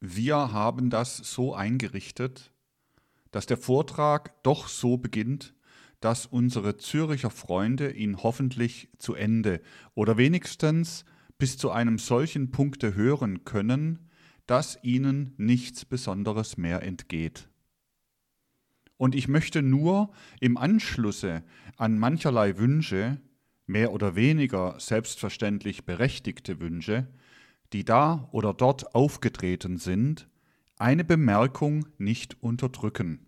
Wir haben das so eingerichtet, dass der Vortrag doch so beginnt, dass unsere Züricher Freunde ihn hoffentlich zu Ende oder wenigstens bis zu einem solchen Punkte hören können, dass ihnen nichts Besonderes mehr entgeht. Und ich möchte nur im Anschlusse an mancherlei Wünsche, mehr oder weniger selbstverständlich berechtigte Wünsche, die da oder dort aufgetreten sind, eine Bemerkung nicht unterdrücken.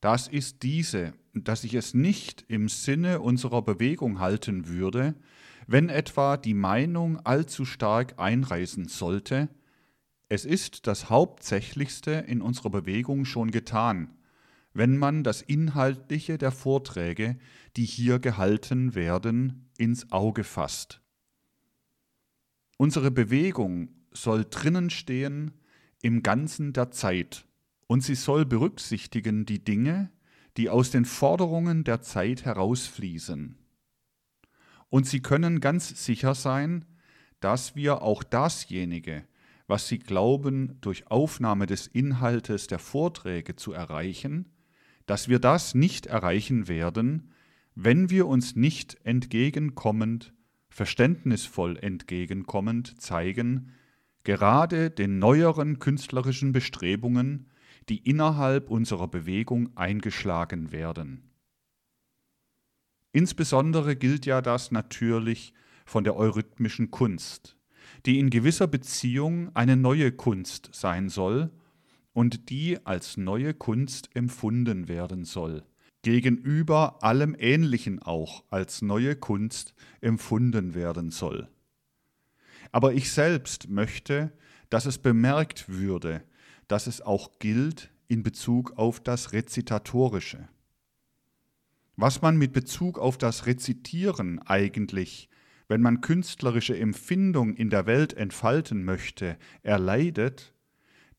Das ist diese, dass ich es nicht im Sinne unserer Bewegung halten würde, wenn etwa die Meinung allzu stark einreißen sollte, es ist das Hauptsächlichste in unserer Bewegung schon getan, wenn man das Inhaltliche der Vorträge, die hier gehalten werden, ins Auge fasst. Unsere Bewegung soll drinnen stehen im Ganzen der Zeit und sie soll berücksichtigen die Dinge, die aus den Forderungen der Zeit herausfließen. Und sie können ganz sicher sein, dass wir auch dasjenige, was sie glauben, durch Aufnahme des Inhaltes der Vorträge zu erreichen, dass wir das nicht erreichen werden, wenn wir uns nicht entgegenkommend verständnisvoll entgegenkommend zeigen, gerade den neueren künstlerischen Bestrebungen, die innerhalb unserer Bewegung eingeschlagen werden. Insbesondere gilt ja das natürlich von der eurythmischen Kunst, die in gewisser Beziehung eine neue Kunst sein soll und die als neue Kunst empfunden werden soll gegenüber allem Ähnlichen auch als neue Kunst empfunden werden soll. Aber ich selbst möchte, dass es bemerkt würde, dass es auch gilt in Bezug auf das Rezitatorische. Was man mit Bezug auf das Rezitieren eigentlich, wenn man künstlerische Empfindung in der Welt entfalten möchte, erleidet,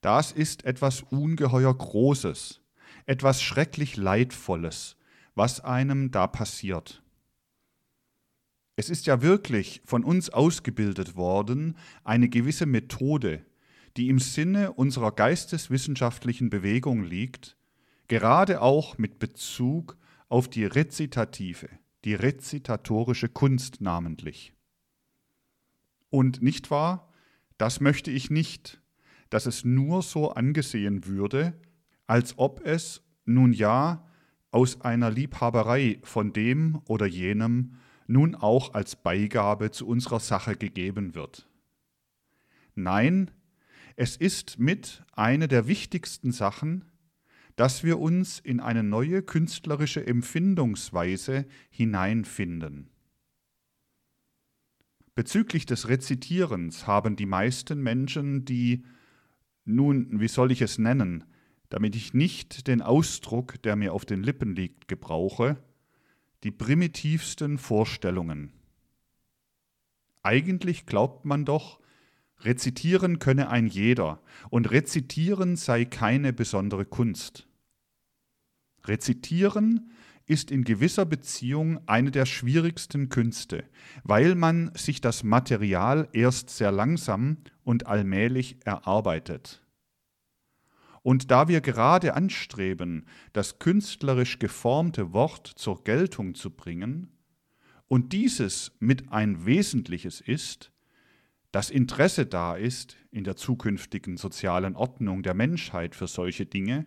das ist etwas ungeheuer Großes, etwas schrecklich Leidvolles, was einem da passiert. Es ist ja wirklich von uns ausgebildet worden eine gewisse Methode, die im Sinne unserer geisteswissenschaftlichen Bewegung liegt, gerade auch mit Bezug auf die Rezitative, die rezitatorische Kunst namentlich. Und nicht wahr, das möchte ich nicht, dass es nur so angesehen würde, als ob es nun ja aus einer Liebhaberei von dem oder jenem nun auch als Beigabe zu unserer Sache gegeben wird. Nein, es ist mit eine der wichtigsten Sachen, dass wir uns in eine neue künstlerische Empfindungsweise hineinfinden. Bezüglich des Rezitierens haben die meisten Menschen die, nun, wie soll ich es nennen, damit ich nicht den Ausdruck, der mir auf den Lippen liegt, gebrauche, die primitivsten Vorstellungen. Eigentlich glaubt man doch, rezitieren könne ein jeder, und rezitieren sei keine besondere Kunst. Rezitieren ist in gewisser Beziehung eine der schwierigsten Künste, weil man sich das Material erst sehr langsam und allmählich erarbeitet. Und da wir gerade anstreben, das künstlerisch geformte Wort zur Geltung zu bringen, und dieses mit ein wesentliches ist, das Interesse da ist in der zukünftigen sozialen Ordnung der Menschheit für solche Dinge,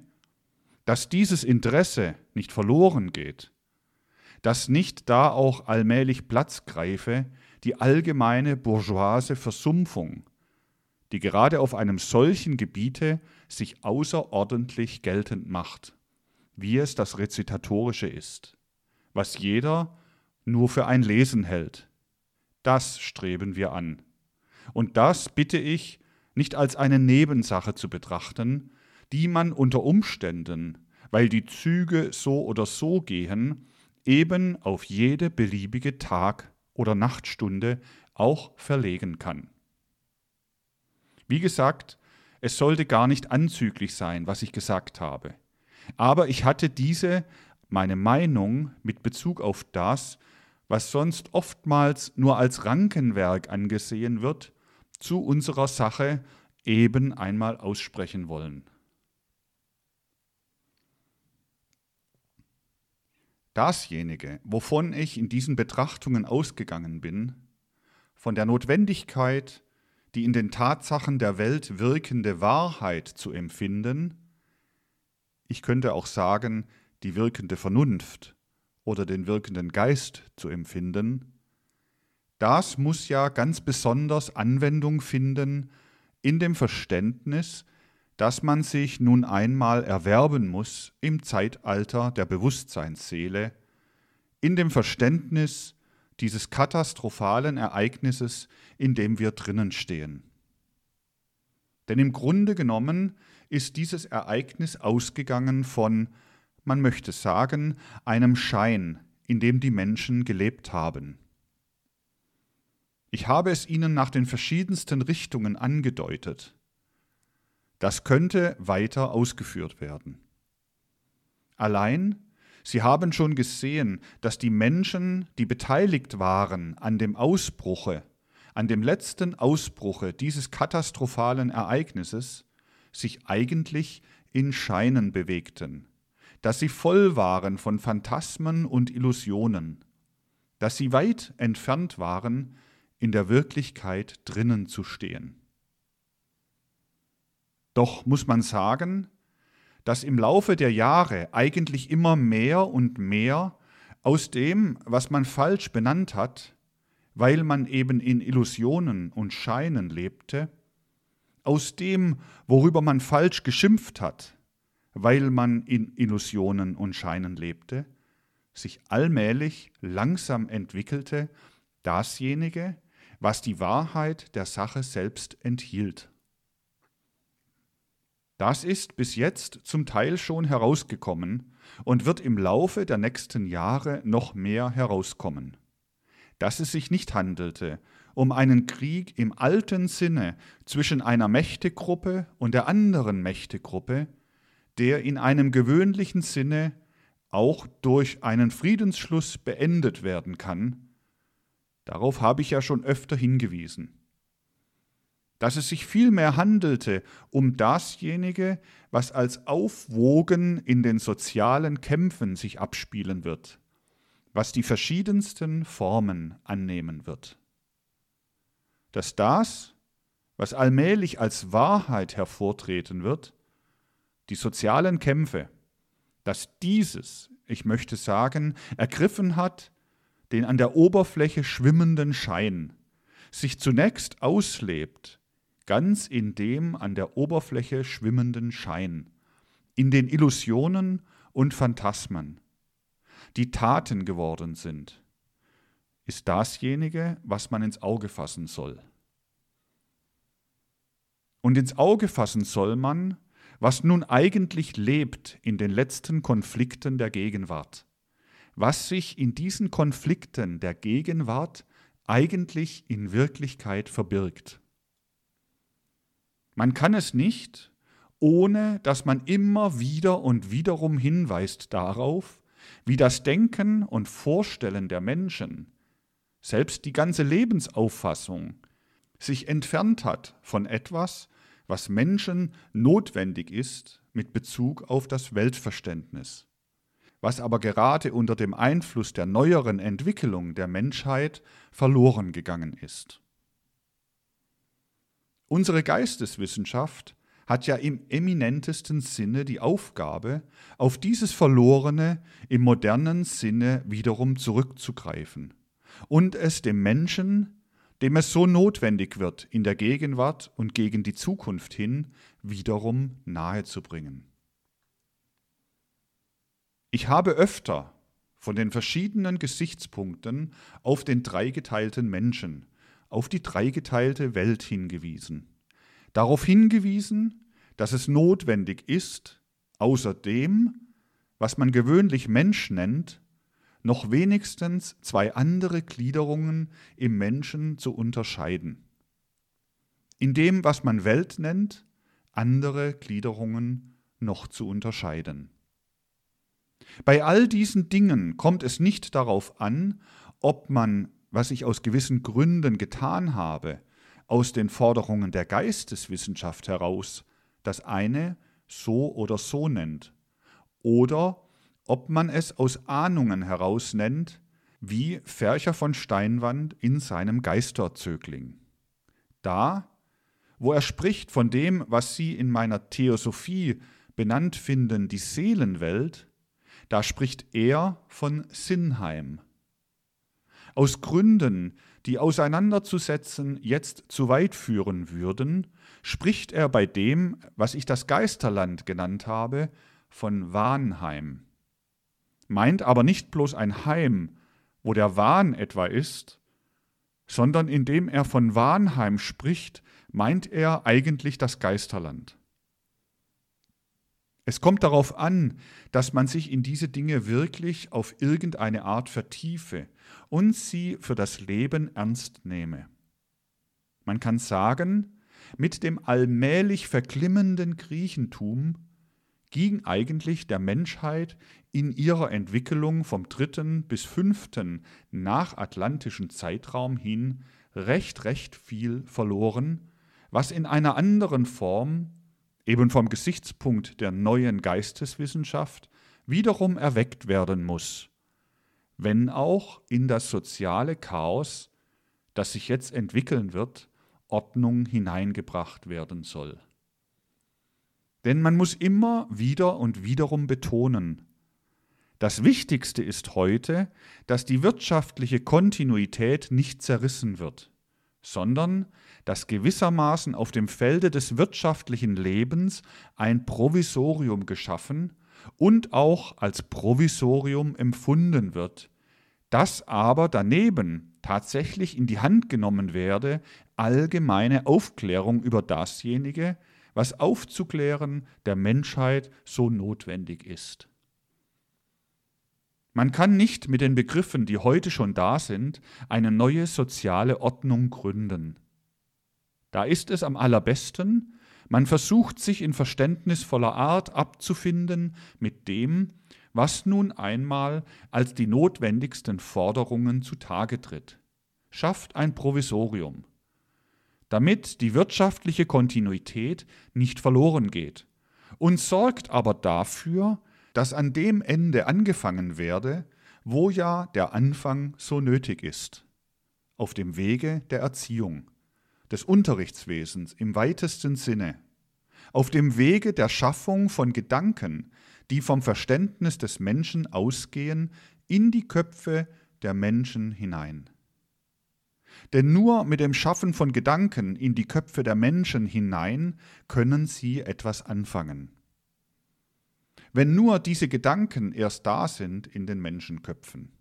dass dieses Interesse nicht verloren geht, dass nicht da auch allmählich Platz greife die allgemeine bourgeoise Versumpfung, die gerade auf einem solchen Gebiete sich außerordentlich geltend macht, wie es das Rezitatorische ist, was jeder nur für ein Lesen hält. Das streben wir an. Und das bitte ich nicht als eine Nebensache zu betrachten, die man unter Umständen, weil die Züge so oder so gehen, eben auf jede beliebige Tag- oder Nachtstunde auch verlegen kann. Wie gesagt, es sollte gar nicht anzüglich sein, was ich gesagt habe. Aber ich hatte diese, meine Meinung mit Bezug auf das, was sonst oftmals nur als Rankenwerk angesehen wird, zu unserer Sache eben einmal aussprechen wollen. Dasjenige, wovon ich in diesen Betrachtungen ausgegangen bin, von der Notwendigkeit, die in den Tatsachen der Welt wirkende Wahrheit zu empfinden, ich könnte auch sagen, die wirkende Vernunft oder den wirkenden Geist zu empfinden, das muss ja ganz besonders Anwendung finden in dem Verständnis, dass man sich nun einmal erwerben muss im Zeitalter der Bewusstseinsseele, in dem Verständnis dieses katastrophalen Ereignisses, in dem wir drinnen stehen. Denn im Grunde genommen ist dieses Ereignis ausgegangen von, man möchte sagen, einem Schein, in dem die Menschen gelebt haben. Ich habe es Ihnen nach den verschiedensten Richtungen angedeutet. Das könnte weiter ausgeführt werden. Allein, Sie haben schon gesehen, dass die Menschen, die beteiligt waren an dem Ausbruche, an dem letzten Ausbruche dieses katastrophalen Ereignisses, sich eigentlich in Scheinen bewegten, dass sie voll waren von Phantasmen und Illusionen, dass sie weit entfernt waren, in der Wirklichkeit drinnen zu stehen. Doch muss man sagen, dass im Laufe der Jahre eigentlich immer mehr und mehr aus dem, was man falsch benannt hat, weil man eben in Illusionen und Scheinen lebte, aus dem, worüber man falsch geschimpft hat, weil man in Illusionen und Scheinen lebte, sich allmählich langsam entwickelte dasjenige, was die Wahrheit der Sache selbst enthielt. Das ist bis jetzt zum Teil schon herausgekommen und wird im Laufe der nächsten Jahre noch mehr herauskommen. Dass es sich nicht handelte um einen Krieg im alten Sinne zwischen einer Mächtegruppe und der anderen Mächtegruppe, der in einem gewöhnlichen Sinne auch durch einen Friedensschluss beendet werden kann, darauf habe ich ja schon öfter hingewiesen dass es sich vielmehr handelte um dasjenige, was als Aufwogen in den sozialen Kämpfen sich abspielen wird, was die verschiedensten Formen annehmen wird. Dass das, was allmählich als Wahrheit hervortreten wird, die sozialen Kämpfe, dass dieses, ich möchte sagen, ergriffen hat, den an der Oberfläche schwimmenden Schein, sich zunächst auslebt ganz in dem an der Oberfläche schwimmenden Schein, in den Illusionen und Phantasmen, die Taten geworden sind, ist dasjenige, was man ins Auge fassen soll. Und ins Auge fassen soll man, was nun eigentlich lebt in den letzten Konflikten der Gegenwart, was sich in diesen Konflikten der Gegenwart eigentlich in Wirklichkeit verbirgt. Man kann es nicht, ohne dass man immer wieder und wiederum hinweist darauf, wie das Denken und Vorstellen der Menschen, selbst die ganze Lebensauffassung, sich entfernt hat von etwas, was Menschen notwendig ist mit Bezug auf das Weltverständnis, was aber gerade unter dem Einfluss der neueren Entwicklung der Menschheit verloren gegangen ist. Unsere Geisteswissenschaft hat ja im eminentesten Sinne die Aufgabe, auf dieses Verlorene im modernen Sinne wiederum zurückzugreifen und es dem Menschen, dem es so notwendig wird, in der Gegenwart und gegen die Zukunft hin, wiederum nahezubringen. Ich habe öfter von den verschiedenen Gesichtspunkten auf den dreigeteilten Menschen, auf die dreigeteilte Welt hingewiesen. Darauf hingewiesen, dass es notwendig ist, außer dem, was man gewöhnlich Mensch nennt, noch wenigstens zwei andere Gliederungen im Menschen zu unterscheiden. In dem, was man Welt nennt, andere Gliederungen noch zu unterscheiden. Bei all diesen Dingen kommt es nicht darauf an, ob man was ich aus gewissen Gründen getan habe, aus den Forderungen der Geisteswissenschaft heraus das eine so oder so nennt, oder ob man es aus Ahnungen heraus nennt, wie Fercher von Steinwand in seinem Geisterzögling. Da, wo er spricht von dem, was Sie in meiner Theosophie benannt finden, die Seelenwelt, da spricht er von Sinnheim. Aus Gründen, die auseinanderzusetzen jetzt zu weit führen würden, spricht er bei dem, was ich das Geisterland genannt habe, von Wahnheim. Meint aber nicht bloß ein Heim, wo der Wahn etwa ist, sondern indem er von Wahnheim spricht, meint er eigentlich das Geisterland. Es kommt darauf an, dass man sich in diese Dinge wirklich auf irgendeine Art vertiefe und sie für das Leben ernst nehme. Man kann sagen, mit dem allmählich verklimmenden Griechentum ging eigentlich der Menschheit in ihrer Entwicklung vom dritten bis fünften nachatlantischen Zeitraum hin recht, recht viel verloren, was in einer anderen Form eben vom Gesichtspunkt der neuen Geisteswissenschaft wiederum erweckt werden muss, wenn auch in das soziale Chaos, das sich jetzt entwickeln wird, Ordnung hineingebracht werden soll. Denn man muss immer wieder und wiederum betonen, das Wichtigste ist heute, dass die wirtschaftliche Kontinuität nicht zerrissen wird, sondern dass gewissermaßen auf dem Felde des wirtschaftlichen Lebens ein Provisorium geschaffen und auch als Provisorium empfunden wird, das aber daneben tatsächlich in die Hand genommen werde, allgemeine Aufklärung über dasjenige, was aufzuklären der Menschheit so notwendig ist. Man kann nicht mit den Begriffen, die heute schon da sind, eine neue soziale Ordnung gründen. Da ist es am allerbesten, man versucht sich in verständnisvoller Art abzufinden mit dem, was nun einmal als die notwendigsten Forderungen zutage tritt. Schafft ein Provisorium, damit die wirtschaftliche Kontinuität nicht verloren geht. Und sorgt aber dafür, dass an dem Ende angefangen werde, wo ja der Anfang so nötig ist, auf dem Wege der Erziehung des Unterrichtswesens im weitesten Sinne, auf dem Wege der Schaffung von Gedanken, die vom Verständnis des Menschen ausgehen, in die Köpfe der Menschen hinein. Denn nur mit dem Schaffen von Gedanken in die Köpfe der Menschen hinein können sie etwas anfangen. Wenn nur diese Gedanken erst da sind in den Menschenköpfen.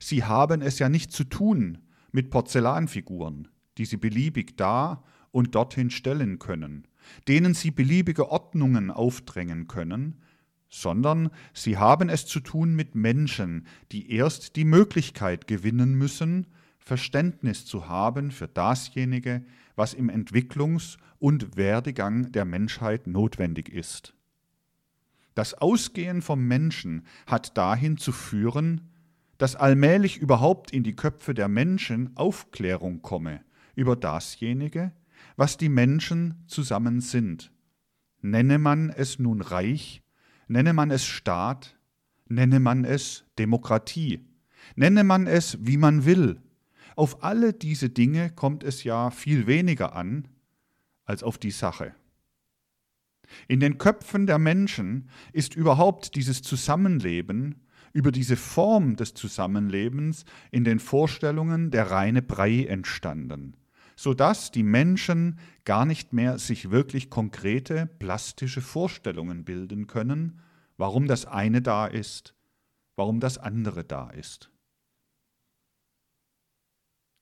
Sie haben es ja nicht zu tun mit Porzellanfiguren, die sie beliebig da und dorthin stellen können, denen sie beliebige Ordnungen aufdrängen können, sondern sie haben es zu tun mit Menschen, die erst die Möglichkeit gewinnen müssen, Verständnis zu haben für dasjenige, was im Entwicklungs- und Werdegang der Menschheit notwendig ist. Das Ausgehen vom Menschen hat dahin zu führen, dass allmählich überhaupt in die Köpfe der Menschen Aufklärung komme über dasjenige, was die Menschen zusammen sind. Nenne man es nun Reich, nenne man es Staat, nenne man es Demokratie, nenne man es, wie man will. Auf alle diese Dinge kommt es ja viel weniger an als auf die Sache. In den Köpfen der Menschen ist überhaupt dieses Zusammenleben über diese Form des Zusammenlebens in den Vorstellungen der reine Brei entstanden sodass die Menschen gar nicht mehr sich wirklich konkrete plastische Vorstellungen bilden können, warum das eine da ist, warum das andere da ist.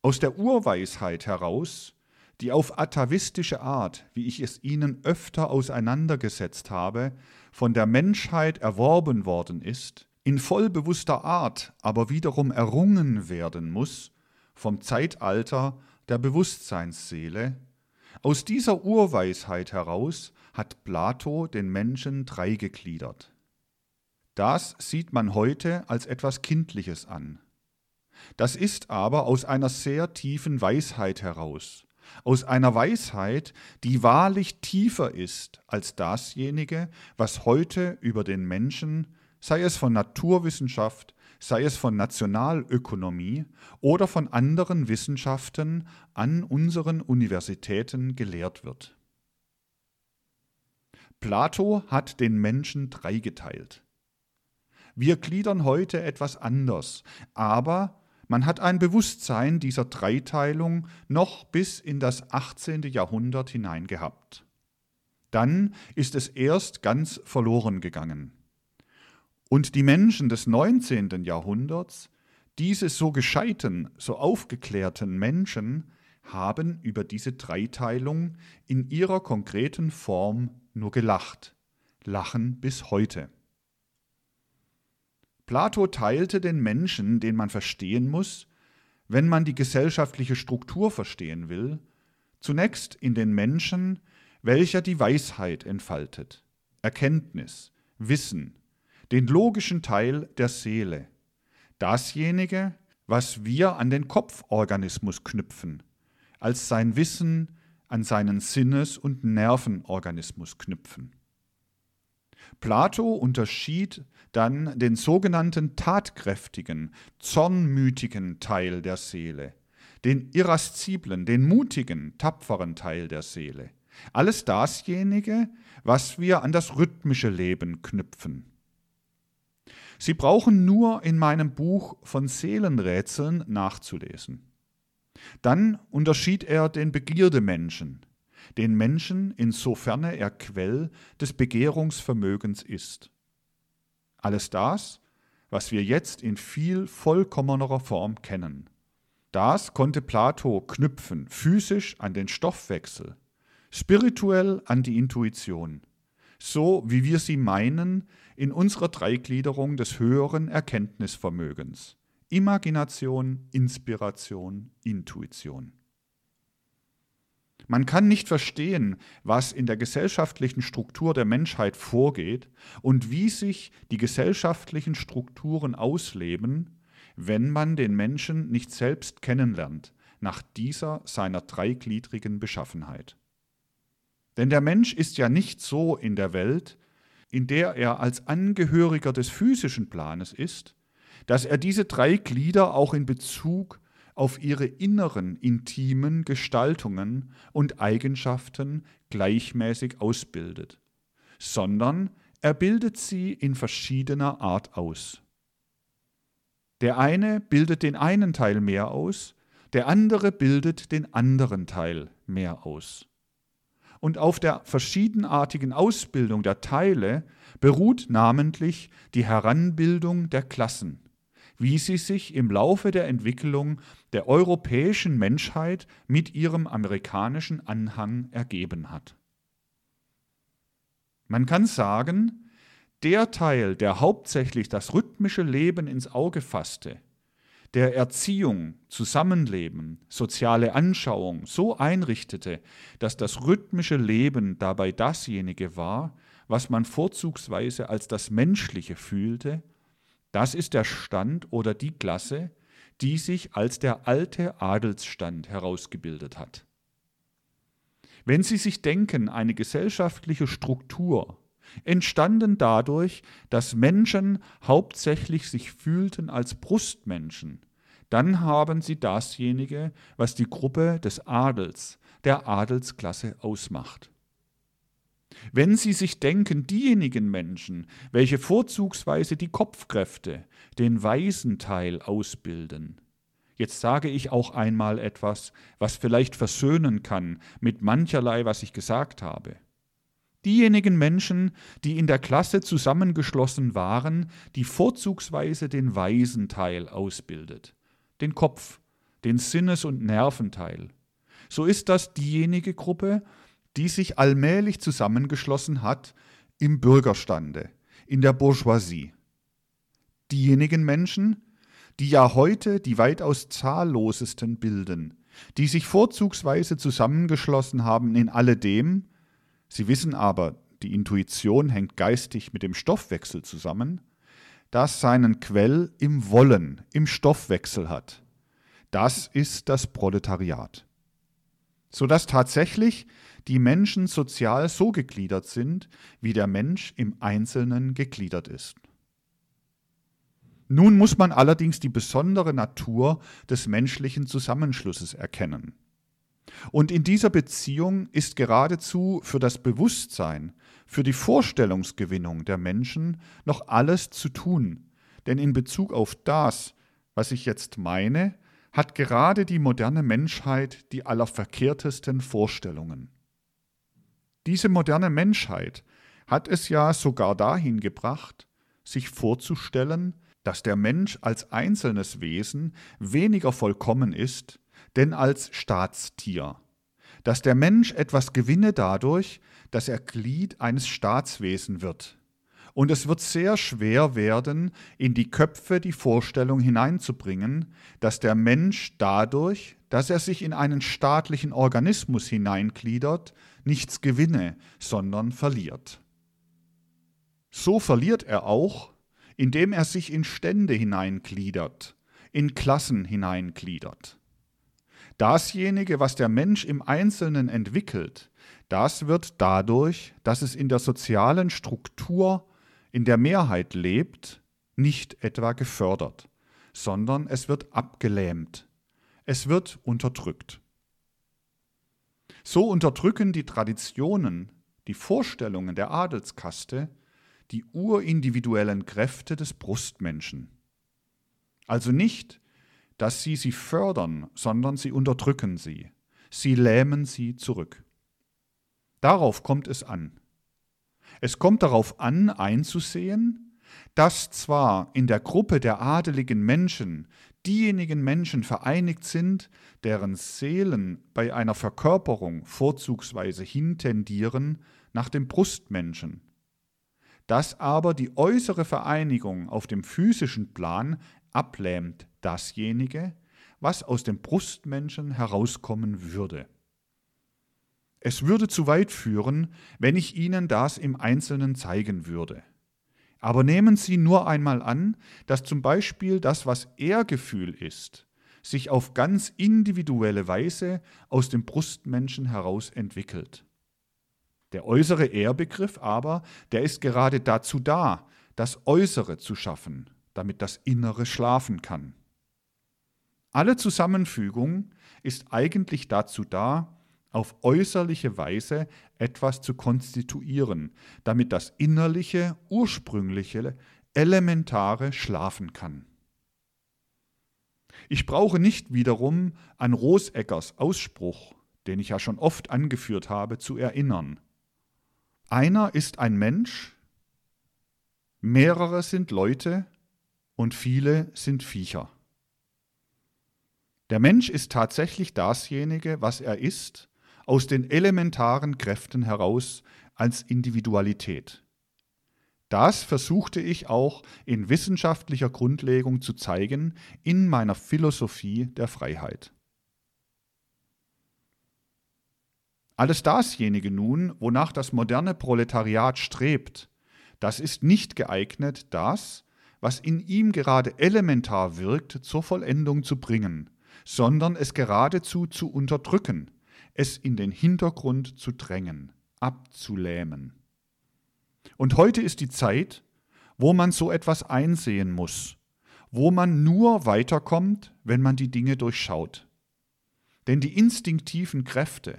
Aus der Urweisheit heraus, die auf atavistische Art, wie ich es Ihnen öfter auseinandergesetzt habe, von der Menschheit erworben worden ist, in vollbewusster Art aber wiederum errungen werden muss, vom Zeitalter der Bewusstseinsseele. Aus dieser Urweisheit heraus hat Plato den Menschen dreigegliedert. Das sieht man heute als etwas Kindliches an. Das ist aber aus einer sehr tiefen Weisheit heraus, aus einer Weisheit, die wahrlich tiefer ist als dasjenige, was heute über den Menschen, sei es von Naturwissenschaft, sei es von Nationalökonomie oder von anderen Wissenschaften an unseren Universitäten gelehrt wird. Plato hat den Menschen dreigeteilt. Wir gliedern heute etwas anders, aber man hat ein Bewusstsein dieser Dreiteilung noch bis in das 18. Jahrhundert hinein gehabt. Dann ist es erst ganz verloren gegangen. Und die Menschen des 19. Jahrhunderts, diese so gescheiten, so aufgeklärten Menschen, haben über diese Dreiteilung in ihrer konkreten Form nur gelacht, lachen bis heute. Plato teilte den Menschen, den man verstehen muss, wenn man die gesellschaftliche Struktur verstehen will, zunächst in den Menschen, welcher die Weisheit entfaltet, Erkenntnis, Wissen, den logischen Teil der Seele, dasjenige, was wir an den Kopforganismus knüpfen, als sein Wissen an seinen Sinnes- und Nervenorganismus knüpfen. Plato unterschied dann den sogenannten tatkräftigen, zornmütigen Teil der Seele, den irasziblen, den mutigen, tapferen Teil der Seele. Alles dasjenige, was wir an das rhythmische Leben knüpfen. Sie brauchen nur in meinem Buch von Seelenrätseln nachzulesen. Dann unterschied er den Begierdemenschen, den Menschen, insofern er Quell des Begehrungsvermögens ist. Alles das, was wir jetzt in viel vollkommenerer Form kennen. Das konnte Plato knüpfen, physisch an den Stoffwechsel, spirituell an die Intuition, so wie wir sie meinen in unserer Dreigliederung des höheren Erkenntnisvermögens. Imagination, Inspiration, Intuition. Man kann nicht verstehen, was in der gesellschaftlichen Struktur der Menschheit vorgeht und wie sich die gesellschaftlichen Strukturen ausleben, wenn man den Menschen nicht selbst kennenlernt, nach dieser seiner dreigliedrigen Beschaffenheit. Denn der Mensch ist ja nicht so in der Welt, in der er als Angehöriger des physischen Planes ist, dass er diese drei Glieder auch in Bezug auf ihre inneren intimen Gestaltungen und Eigenschaften gleichmäßig ausbildet, sondern er bildet sie in verschiedener Art aus. Der eine bildet den einen Teil mehr aus, der andere bildet den anderen Teil mehr aus. Und auf der verschiedenartigen Ausbildung der Teile beruht namentlich die Heranbildung der Klassen, wie sie sich im Laufe der Entwicklung der europäischen Menschheit mit ihrem amerikanischen Anhang ergeben hat. Man kann sagen, der Teil, der hauptsächlich das rhythmische Leben ins Auge fasste, der Erziehung, Zusammenleben, soziale Anschauung so einrichtete, dass das rhythmische Leben dabei dasjenige war, was man vorzugsweise als das Menschliche fühlte, das ist der Stand oder die Klasse, die sich als der alte Adelsstand herausgebildet hat. Wenn Sie sich denken, eine gesellschaftliche Struktur, entstanden dadurch, dass Menschen hauptsächlich sich fühlten als Brustmenschen, dann haben sie dasjenige, was die Gruppe des Adels, der Adelsklasse ausmacht. Wenn Sie sich denken, diejenigen Menschen, welche vorzugsweise die Kopfkräfte, den weisen Teil ausbilden, Jetzt sage ich auch einmal etwas, was vielleicht versöhnen kann mit mancherlei, was ich gesagt habe. Diejenigen Menschen, die in der Klasse zusammengeschlossen waren, die vorzugsweise den weisen Teil ausbildet, den Kopf, den Sinnes- und Nerventeil, so ist das diejenige Gruppe, die sich allmählich zusammengeschlossen hat im Bürgerstande, in der Bourgeoisie. Diejenigen Menschen, die ja heute die weitaus zahllosesten bilden, die sich vorzugsweise zusammengeschlossen haben in alledem, sie wissen aber, die Intuition hängt geistig mit dem Stoffwechsel zusammen, das seinen Quell im Wollen, im Stoffwechsel hat. Das ist das Proletariat. sodass tatsächlich die Menschen sozial so gegliedert sind, wie der Mensch im Einzelnen gegliedert ist. Nun muss man allerdings die besondere Natur des menschlichen Zusammenschlusses erkennen. Und in dieser Beziehung ist geradezu für das Bewusstsein, für die Vorstellungsgewinnung der Menschen noch alles zu tun. Denn in Bezug auf das, was ich jetzt meine, hat gerade die moderne Menschheit die allerverkehrtesten Vorstellungen. Diese moderne Menschheit hat es ja sogar dahin gebracht, sich vorzustellen, dass der Mensch als einzelnes Wesen weniger vollkommen ist, denn als Staatstier, dass der Mensch etwas gewinne dadurch, dass er Glied eines Staatswesen wird. Und es wird sehr schwer werden, in die Köpfe die Vorstellung hineinzubringen, dass der Mensch dadurch, dass er sich in einen staatlichen Organismus hineingliedert, nichts gewinne, sondern verliert. So verliert er auch, indem er sich in Stände hineingliedert, in Klassen hineingliedert. Dasjenige, was der Mensch im Einzelnen entwickelt, das wird dadurch, dass es in der sozialen Struktur in der Mehrheit lebt, nicht etwa gefördert, sondern es wird abgelähmt, es wird unterdrückt. So unterdrücken die Traditionen, die Vorstellungen der Adelskaste die urindividuellen Kräfte des Brustmenschen. Also nicht dass sie sie fördern, sondern sie unterdrücken sie. Sie lähmen sie zurück. Darauf kommt es an. Es kommt darauf an, einzusehen, dass zwar in der Gruppe der adeligen Menschen diejenigen Menschen vereinigt sind, deren Seelen bei einer Verkörperung vorzugsweise hintendieren nach dem Brustmenschen, dass aber die äußere Vereinigung auf dem physischen Plan ablähmt dasjenige, was aus dem Brustmenschen herauskommen würde. Es würde zu weit führen, wenn ich Ihnen das im Einzelnen zeigen würde. Aber nehmen Sie nur einmal an, dass zum Beispiel das, was Ehrgefühl ist, sich auf ganz individuelle Weise aus dem Brustmenschen heraus entwickelt. Der äußere Ehrbegriff aber, der ist gerade dazu da, das Äußere zu schaffen, damit das Innere schlafen kann. Alle Zusammenfügung ist eigentlich dazu da, auf äußerliche Weise etwas zu konstituieren, damit das innerliche, ursprüngliche, elementare schlafen kann. Ich brauche nicht wiederum an Roseckers Ausspruch, den ich ja schon oft angeführt habe, zu erinnern. Einer ist ein Mensch, mehrere sind Leute und viele sind Viecher. Der Mensch ist tatsächlich dasjenige, was er ist, aus den elementaren Kräften heraus als Individualität. Das versuchte ich auch in wissenschaftlicher Grundlegung zu zeigen in meiner Philosophie der Freiheit. Alles dasjenige nun, wonach das moderne Proletariat strebt, das ist nicht geeignet, das, was in ihm gerade elementar wirkt, zur Vollendung zu bringen, sondern es geradezu zu unterdrücken, es in den Hintergrund zu drängen, abzulähmen. Und heute ist die Zeit, wo man so etwas einsehen muss, wo man nur weiterkommt, wenn man die Dinge durchschaut. Denn die instinktiven Kräfte,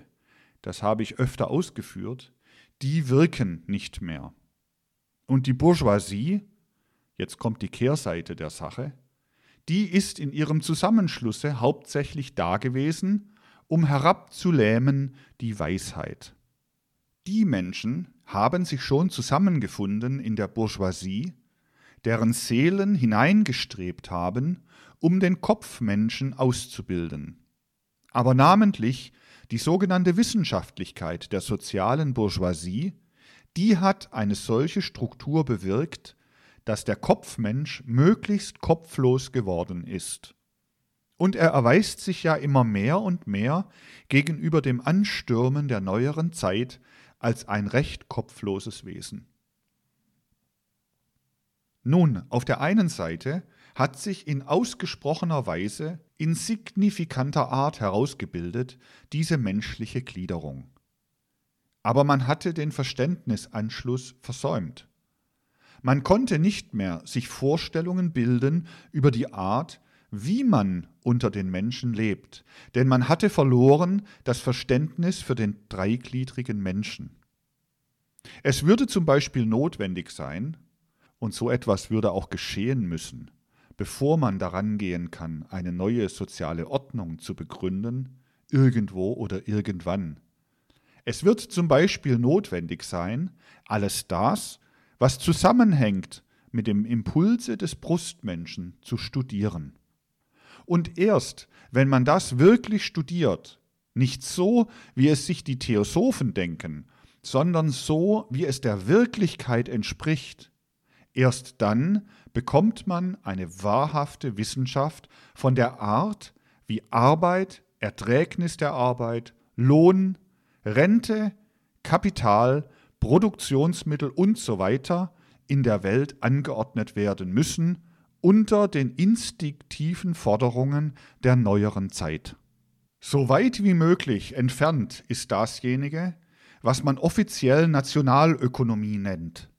das habe ich öfter ausgeführt, die wirken nicht mehr. Und die Bourgeoisie, jetzt kommt die Kehrseite der Sache, die ist in ihrem Zusammenschlusse hauptsächlich dagewesen, um herabzulähmen die Weisheit. Die Menschen haben sich schon zusammengefunden in der Bourgeoisie, deren Seelen hineingestrebt haben, um den Kopfmenschen auszubilden. Aber namentlich die sogenannte Wissenschaftlichkeit der sozialen Bourgeoisie, die hat eine solche Struktur bewirkt, dass der Kopfmensch möglichst kopflos geworden ist. Und er erweist sich ja immer mehr und mehr gegenüber dem Anstürmen der neueren Zeit als ein recht kopfloses Wesen. Nun, auf der einen Seite hat sich in ausgesprochener Weise, in signifikanter Art herausgebildet, diese menschliche Gliederung. Aber man hatte den Verständnisanschluss versäumt. Man konnte nicht mehr sich Vorstellungen bilden über die Art, wie man unter den Menschen lebt, denn man hatte verloren das Verständnis für den dreigliedrigen Menschen. Es würde zum Beispiel notwendig sein, und so etwas würde auch geschehen müssen, bevor man daran gehen kann, eine neue soziale Ordnung zu begründen, irgendwo oder irgendwann. Es wird zum Beispiel notwendig sein, alles das, was zusammenhängt mit dem Impulse des Brustmenschen zu studieren. Und erst, wenn man das wirklich studiert, nicht so, wie es sich die Theosophen denken, sondern so, wie es der Wirklichkeit entspricht, erst dann bekommt man eine wahrhafte Wissenschaft von der Art, wie Arbeit, Erträgnis der Arbeit, Lohn, Rente, Kapital, Produktionsmittel und so weiter in der Welt angeordnet werden müssen unter den instinktiven Forderungen der neueren Zeit. So weit wie möglich entfernt ist dasjenige, was man offiziell Nationalökonomie nennt,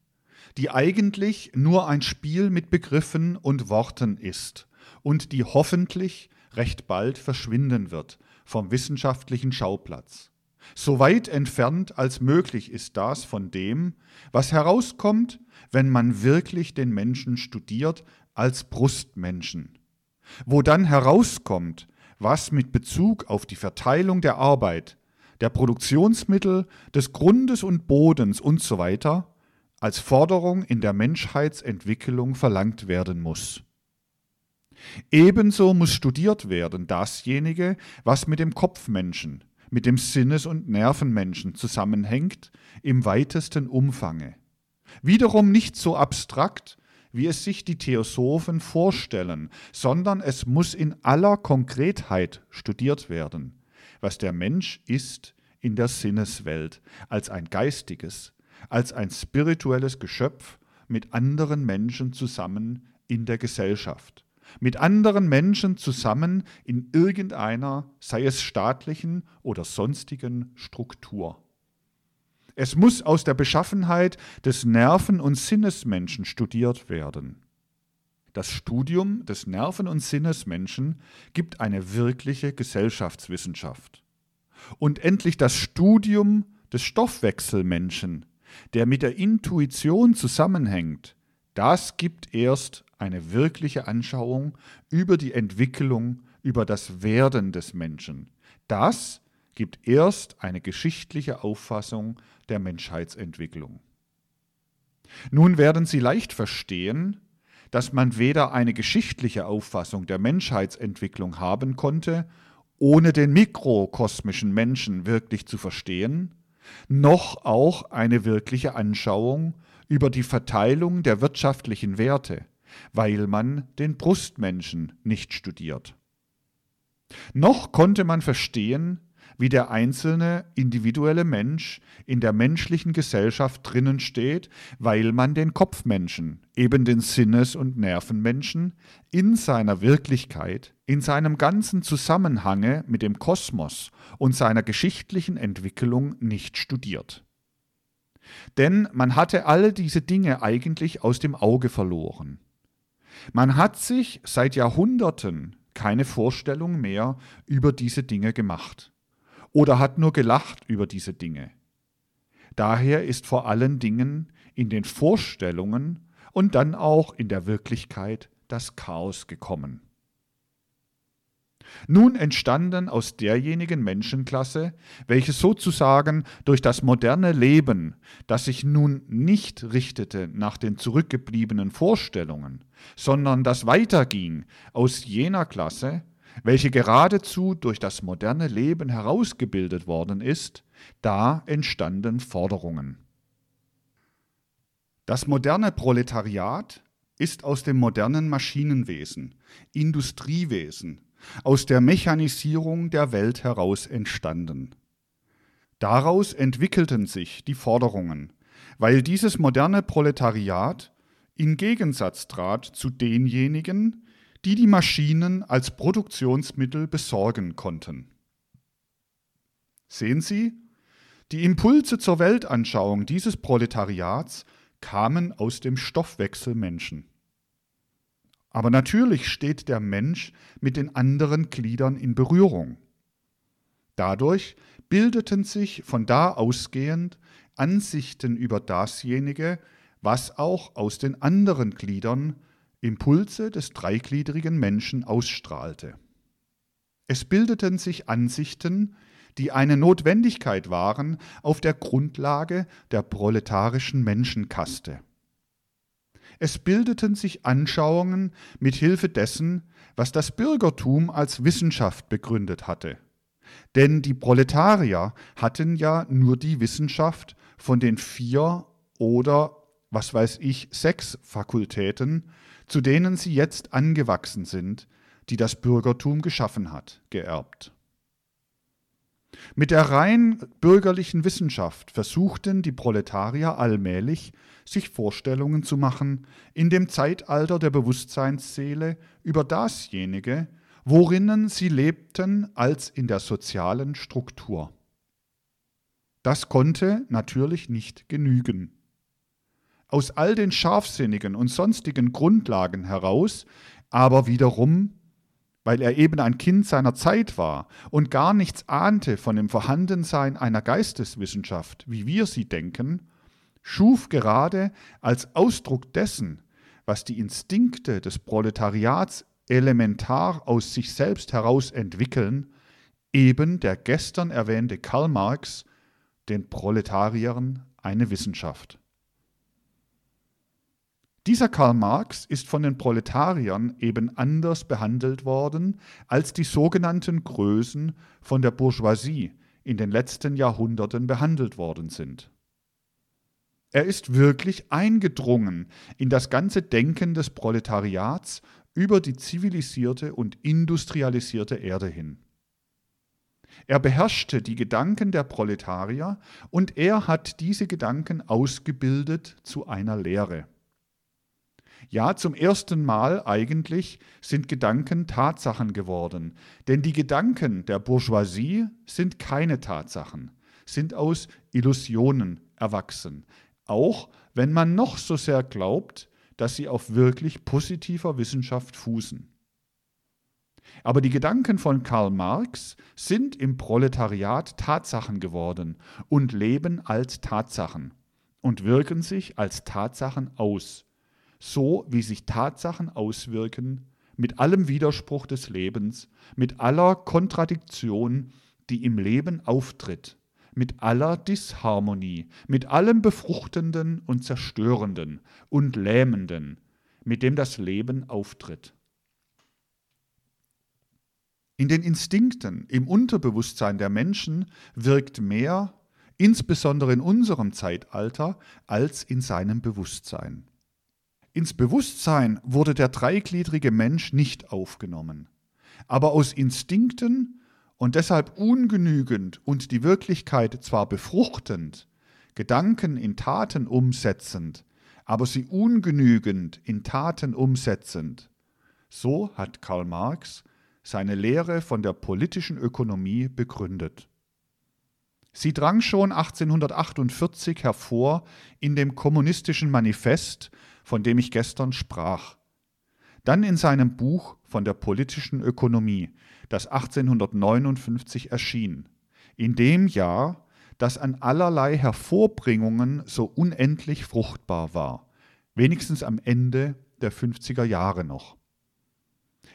die eigentlich nur ein Spiel mit Begriffen und Worten ist und die hoffentlich recht bald verschwinden wird vom wissenschaftlichen Schauplatz. So weit entfernt als möglich ist das von dem, was herauskommt, wenn man wirklich den Menschen studiert als Brustmenschen, wo dann herauskommt, was mit Bezug auf die Verteilung der Arbeit, der Produktionsmittel, des Grundes und Bodens usw. So als Forderung in der Menschheitsentwicklung verlangt werden muss. Ebenso muss studiert werden dasjenige, was mit dem Kopfmenschen, mit dem Sinnes- und Nervenmenschen zusammenhängt, im weitesten Umfange. Wiederum nicht so abstrakt, wie es sich die Theosophen vorstellen, sondern es muss in aller Konkretheit studiert werden, was der Mensch ist in der Sinneswelt, als ein geistiges, als ein spirituelles Geschöpf mit anderen Menschen zusammen in der Gesellschaft mit anderen Menschen zusammen in irgendeiner, sei es staatlichen oder sonstigen Struktur. Es muss aus der Beschaffenheit des Nerven- und Sinnesmenschen studiert werden. Das Studium des Nerven- und Sinnesmenschen gibt eine wirkliche Gesellschaftswissenschaft. Und endlich das Studium des Stoffwechselmenschen, der mit der Intuition zusammenhängt, das gibt erst eine wirkliche Anschauung über die Entwicklung, über das Werden des Menschen. Das gibt erst eine geschichtliche Auffassung der Menschheitsentwicklung. Nun werden Sie leicht verstehen, dass man weder eine geschichtliche Auffassung der Menschheitsentwicklung haben konnte, ohne den mikrokosmischen Menschen wirklich zu verstehen, noch auch eine wirkliche Anschauung über die Verteilung der wirtschaftlichen Werte, weil man den Brustmenschen nicht studiert. Noch konnte man verstehen, wie der einzelne individuelle Mensch in der menschlichen Gesellschaft drinnen steht, weil man den Kopfmenschen, eben den Sinnes- und Nervenmenschen, in seiner Wirklichkeit, in seinem ganzen Zusammenhange mit dem Kosmos und seiner geschichtlichen Entwicklung nicht studiert. Denn man hatte alle diese Dinge eigentlich aus dem Auge verloren. Man hat sich seit Jahrhunderten keine Vorstellung mehr über diese Dinge gemacht oder hat nur gelacht über diese Dinge. Daher ist vor allen Dingen in den Vorstellungen und dann auch in der Wirklichkeit das Chaos gekommen. Nun entstanden aus derjenigen Menschenklasse, welche sozusagen durch das moderne Leben, das sich nun nicht richtete nach den zurückgebliebenen Vorstellungen, sondern das weiterging aus jener Klasse, welche geradezu durch das moderne Leben herausgebildet worden ist, da entstanden Forderungen. Das moderne Proletariat ist aus dem modernen Maschinenwesen, Industriewesen, aus der Mechanisierung der Welt heraus entstanden. Daraus entwickelten sich die Forderungen, weil dieses moderne Proletariat in Gegensatz trat zu denjenigen, die die Maschinen als Produktionsmittel besorgen konnten. Sehen Sie, die Impulse zur Weltanschauung dieses Proletariats kamen aus dem Stoffwechsel Menschen. Aber natürlich steht der Mensch mit den anderen Gliedern in Berührung. Dadurch bildeten sich von da ausgehend Ansichten über dasjenige, was auch aus den anderen Gliedern Impulse des dreigliedrigen Menschen ausstrahlte. Es bildeten sich Ansichten, die eine Notwendigkeit waren auf der Grundlage der proletarischen Menschenkaste. Es bildeten sich Anschauungen mit Hilfe dessen, was das Bürgertum als Wissenschaft begründet hatte. Denn die Proletarier hatten ja nur die Wissenschaft von den vier oder, was weiß ich, sechs Fakultäten, zu denen sie jetzt angewachsen sind, die das Bürgertum geschaffen hat, geerbt. Mit der rein bürgerlichen Wissenschaft versuchten die Proletarier allmählich, sich Vorstellungen zu machen in dem Zeitalter der Bewusstseinsseele über dasjenige, worinnen sie lebten als in der sozialen Struktur. Das konnte natürlich nicht genügen. Aus all den scharfsinnigen und sonstigen Grundlagen heraus aber wiederum weil er eben ein Kind seiner Zeit war und gar nichts ahnte von dem Vorhandensein einer Geisteswissenschaft, wie wir sie denken, schuf gerade als Ausdruck dessen, was die Instinkte des Proletariats elementar aus sich selbst heraus entwickeln, eben der gestern erwähnte Karl Marx den Proletariern eine Wissenschaft. Dieser Karl Marx ist von den Proletariern eben anders behandelt worden, als die sogenannten Größen von der Bourgeoisie in den letzten Jahrhunderten behandelt worden sind. Er ist wirklich eingedrungen in das ganze Denken des Proletariats über die zivilisierte und industrialisierte Erde hin. Er beherrschte die Gedanken der Proletarier und er hat diese Gedanken ausgebildet zu einer Lehre. Ja, zum ersten Mal eigentlich sind Gedanken Tatsachen geworden. Denn die Gedanken der Bourgeoisie sind keine Tatsachen, sind aus Illusionen erwachsen. Auch wenn man noch so sehr glaubt, dass sie auf wirklich positiver Wissenschaft fußen. Aber die Gedanken von Karl Marx sind im Proletariat Tatsachen geworden und leben als Tatsachen und wirken sich als Tatsachen aus so wie sich Tatsachen auswirken, mit allem Widerspruch des Lebens, mit aller Kontradiktion, die im Leben auftritt, mit aller Disharmonie, mit allem Befruchtenden und Zerstörenden und Lähmenden, mit dem das Leben auftritt. In den Instinkten, im Unterbewusstsein der Menschen wirkt mehr, insbesondere in unserem Zeitalter, als in seinem Bewusstsein. Ins Bewusstsein wurde der dreigliedrige Mensch nicht aufgenommen. Aber aus Instinkten und deshalb ungenügend und die Wirklichkeit zwar befruchtend, Gedanken in Taten umsetzend, aber sie ungenügend in Taten umsetzend, so hat Karl Marx seine Lehre von der politischen Ökonomie begründet. Sie drang schon 1848 hervor in dem kommunistischen Manifest von dem ich gestern sprach. Dann in seinem Buch von der politischen Ökonomie, das 1859 erschien, in dem Jahr, das an allerlei Hervorbringungen so unendlich fruchtbar war, wenigstens am Ende der 50er Jahre noch.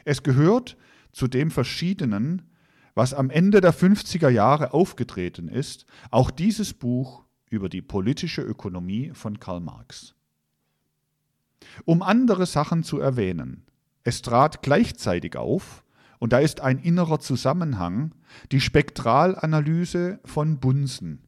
Es gehört zu dem Verschiedenen, was am Ende der 50er Jahre aufgetreten ist, auch dieses Buch über die politische Ökonomie von Karl Marx um andere Sachen zu erwähnen. Es trat gleichzeitig auf, und da ist ein innerer Zusammenhang, die Spektralanalyse von Bunsen.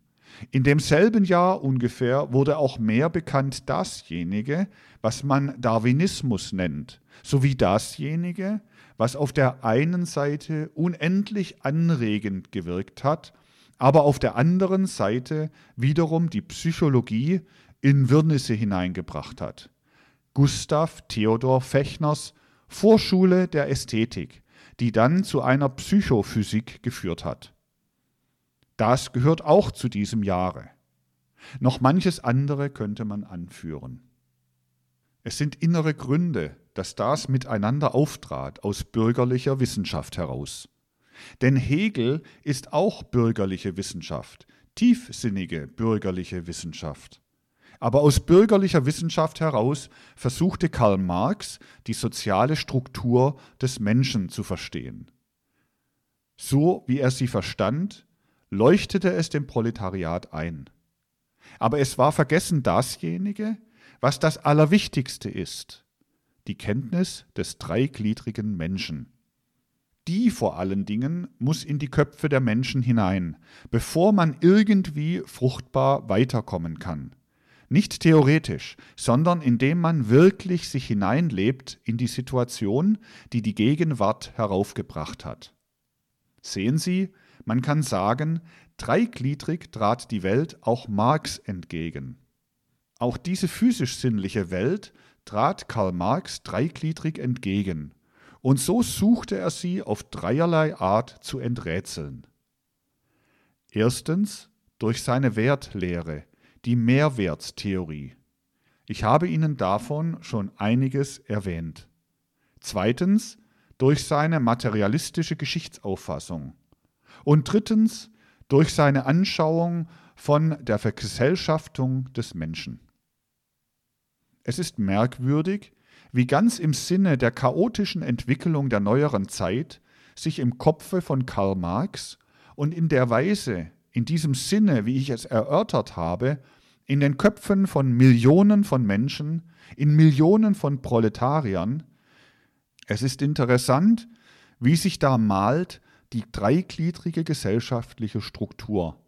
In demselben Jahr ungefähr wurde auch mehr bekannt dasjenige, was man Darwinismus nennt, sowie dasjenige, was auf der einen Seite unendlich anregend gewirkt hat, aber auf der anderen Seite wiederum die Psychologie in Wirrnisse hineingebracht hat. Gustav Theodor Fechners Vorschule der Ästhetik, die dann zu einer Psychophysik geführt hat. Das gehört auch zu diesem Jahre. Noch manches andere könnte man anführen. Es sind innere Gründe, dass das miteinander auftrat aus bürgerlicher Wissenschaft heraus. Denn Hegel ist auch bürgerliche Wissenschaft, tiefsinnige bürgerliche Wissenschaft. Aber aus bürgerlicher Wissenschaft heraus versuchte Karl Marx die soziale Struktur des Menschen zu verstehen. So wie er sie verstand, leuchtete es dem Proletariat ein. Aber es war vergessen dasjenige, was das Allerwichtigste ist, die Kenntnis des dreigliedrigen Menschen. Die vor allen Dingen muss in die Köpfe der Menschen hinein, bevor man irgendwie fruchtbar weiterkommen kann. Nicht theoretisch, sondern indem man wirklich sich hineinlebt in die Situation, die die Gegenwart heraufgebracht hat. Sehen Sie, man kann sagen, dreigliedrig trat die Welt auch Marx entgegen. Auch diese physisch-sinnliche Welt trat Karl Marx dreigliedrig entgegen, und so suchte er sie auf dreierlei Art zu enträtseln. Erstens durch seine Wertlehre, die Mehrwertstheorie. Ich habe Ihnen davon schon einiges erwähnt. Zweitens durch seine materialistische Geschichtsauffassung. Und drittens durch seine Anschauung von der Vergesellschaftung des Menschen. Es ist merkwürdig, wie ganz im Sinne der chaotischen Entwicklung der neueren Zeit sich im Kopfe von Karl Marx und in der Weise, in diesem Sinne, wie ich es erörtert habe, in den Köpfen von Millionen von Menschen, in Millionen von Proletariern, es ist interessant, wie sich da malt die dreigliedrige gesellschaftliche Struktur,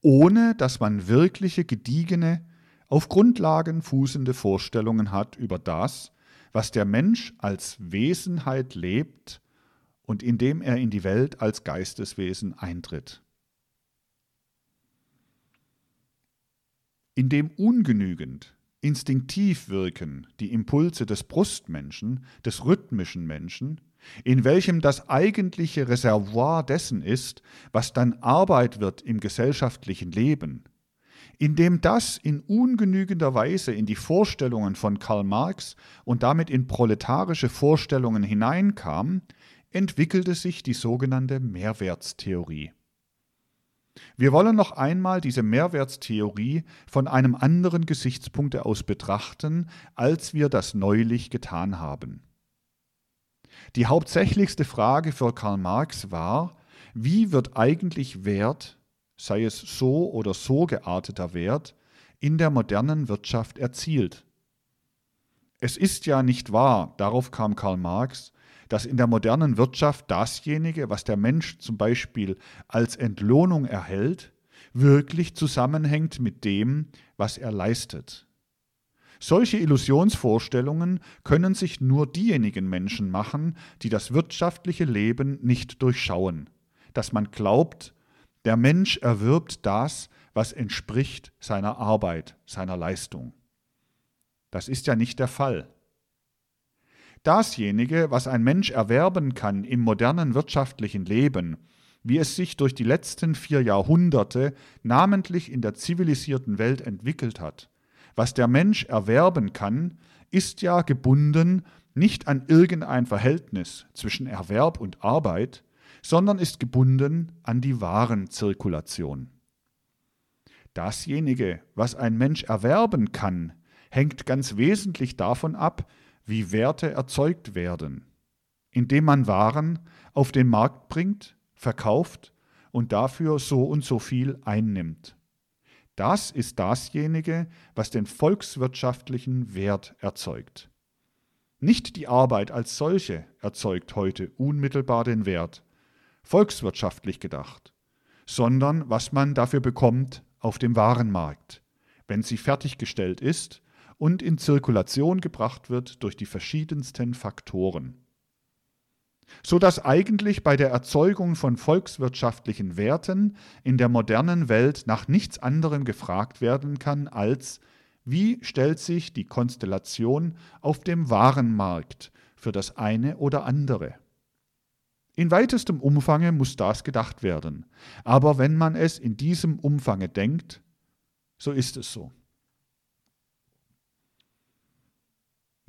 ohne dass man wirkliche gediegene, auf Grundlagen fußende Vorstellungen hat über das, was der Mensch als Wesenheit lebt und indem er in die Welt als Geisteswesen eintritt. Indem ungenügend, instinktiv wirken die Impulse des Brustmenschen, des rhythmischen Menschen, in welchem das eigentliche Reservoir dessen ist, was dann Arbeit wird im gesellschaftlichen Leben, indem das in ungenügender Weise in die Vorstellungen von Karl Marx und damit in proletarische Vorstellungen hineinkam, entwickelte sich die sogenannte Mehrwertstheorie. Wir wollen noch einmal diese Mehrwertstheorie von einem anderen Gesichtspunkte aus betrachten, als wir das neulich getan haben. Die hauptsächlichste Frage für Karl Marx war, wie wird eigentlich Wert, sei es so oder so gearteter Wert, in der modernen Wirtschaft erzielt? Es ist ja nicht wahr, darauf kam Karl Marx, dass in der modernen Wirtschaft dasjenige, was der Mensch zum Beispiel als Entlohnung erhält, wirklich zusammenhängt mit dem, was er leistet. Solche Illusionsvorstellungen können sich nur diejenigen Menschen machen, die das wirtschaftliche Leben nicht durchschauen, dass man glaubt, der Mensch erwirbt das, was entspricht seiner Arbeit, seiner Leistung. Das ist ja nicht der Fall. Dasjenige, was ein Mensch erwerben kann im modernen wirtschaftlichen Leben, wie es sich durch die letzten vier Jahrhunderte namentlich in der zivilisierten Welt entwickelt hat, was der Mensch erwerben kann, ist ja gebunden nicht an irgendein Verhältnis zwischen Erwerb und Arbeit, sondern ist gebunden an die Warenzirkulation. Dasjenige, was ein Mensch erwerben kann, hängt ganz wesentlich davon ab, wie Werte erzeugt werden, indem man Waren auf den Markt bringt, verkauft und dafür so und so viel einnimmt. Das ist dasjenige, was den volkswirtschaftlichen Wert erzeugt. Nicht die Arbeit als solche erzeugt heute unmittelbar den Wert, volkswirtschaftlich gedacht, sondern was man dafür bekommt auf dem Warenmarkt, wenn sie fertiggestellt ist und in Zirkulation gebracht wird durch die verschiedensten Faktoren so dass eigentlich bei der Erzeugung von volkswirtschaftlichen Werten in der modernen Welt nach nichts anderem gefragt werden kann als Wie stellt sich die Konstellation auf dem Warenmarkt für das eine oder andere? In weitestem Umfange muss das gedacht werden, aber wenn man es in diesem Umfange denkt, so ist es so.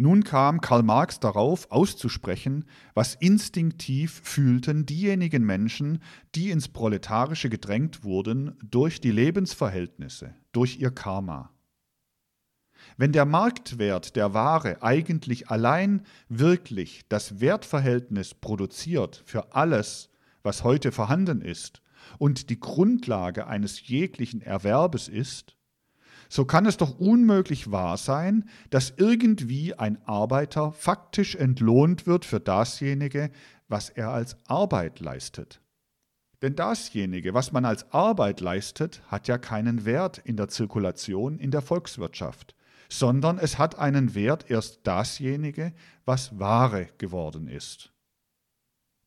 Nun kam Karl Marx darauf, auszusprechen, was instinktiv fühlten diejenigen Menschen, die ins Proletarische gedrängt wurden durch die Lebensverhältnisse, durch ihr Karma. Wenn der Marktwert der Ware eigentlich allein wirklich das Wertverhältnis produziert für alles, was heute vorhanden ist und die Grundlage eines jeglichen Erwerbes ist, so kann es doch unmöglich wahr sein, dass irgendwie ein Arbeiter faktisch entlohnt wird für dasjenige, was er als Arbeit leistet. Denn dasjenige, was man als Arbeit leistet, hat ja keinen Wert in der Zirkulation in der Volkswirtschaft, sondern es hat einen Wert erst dasjenige, was Ware geworden ist.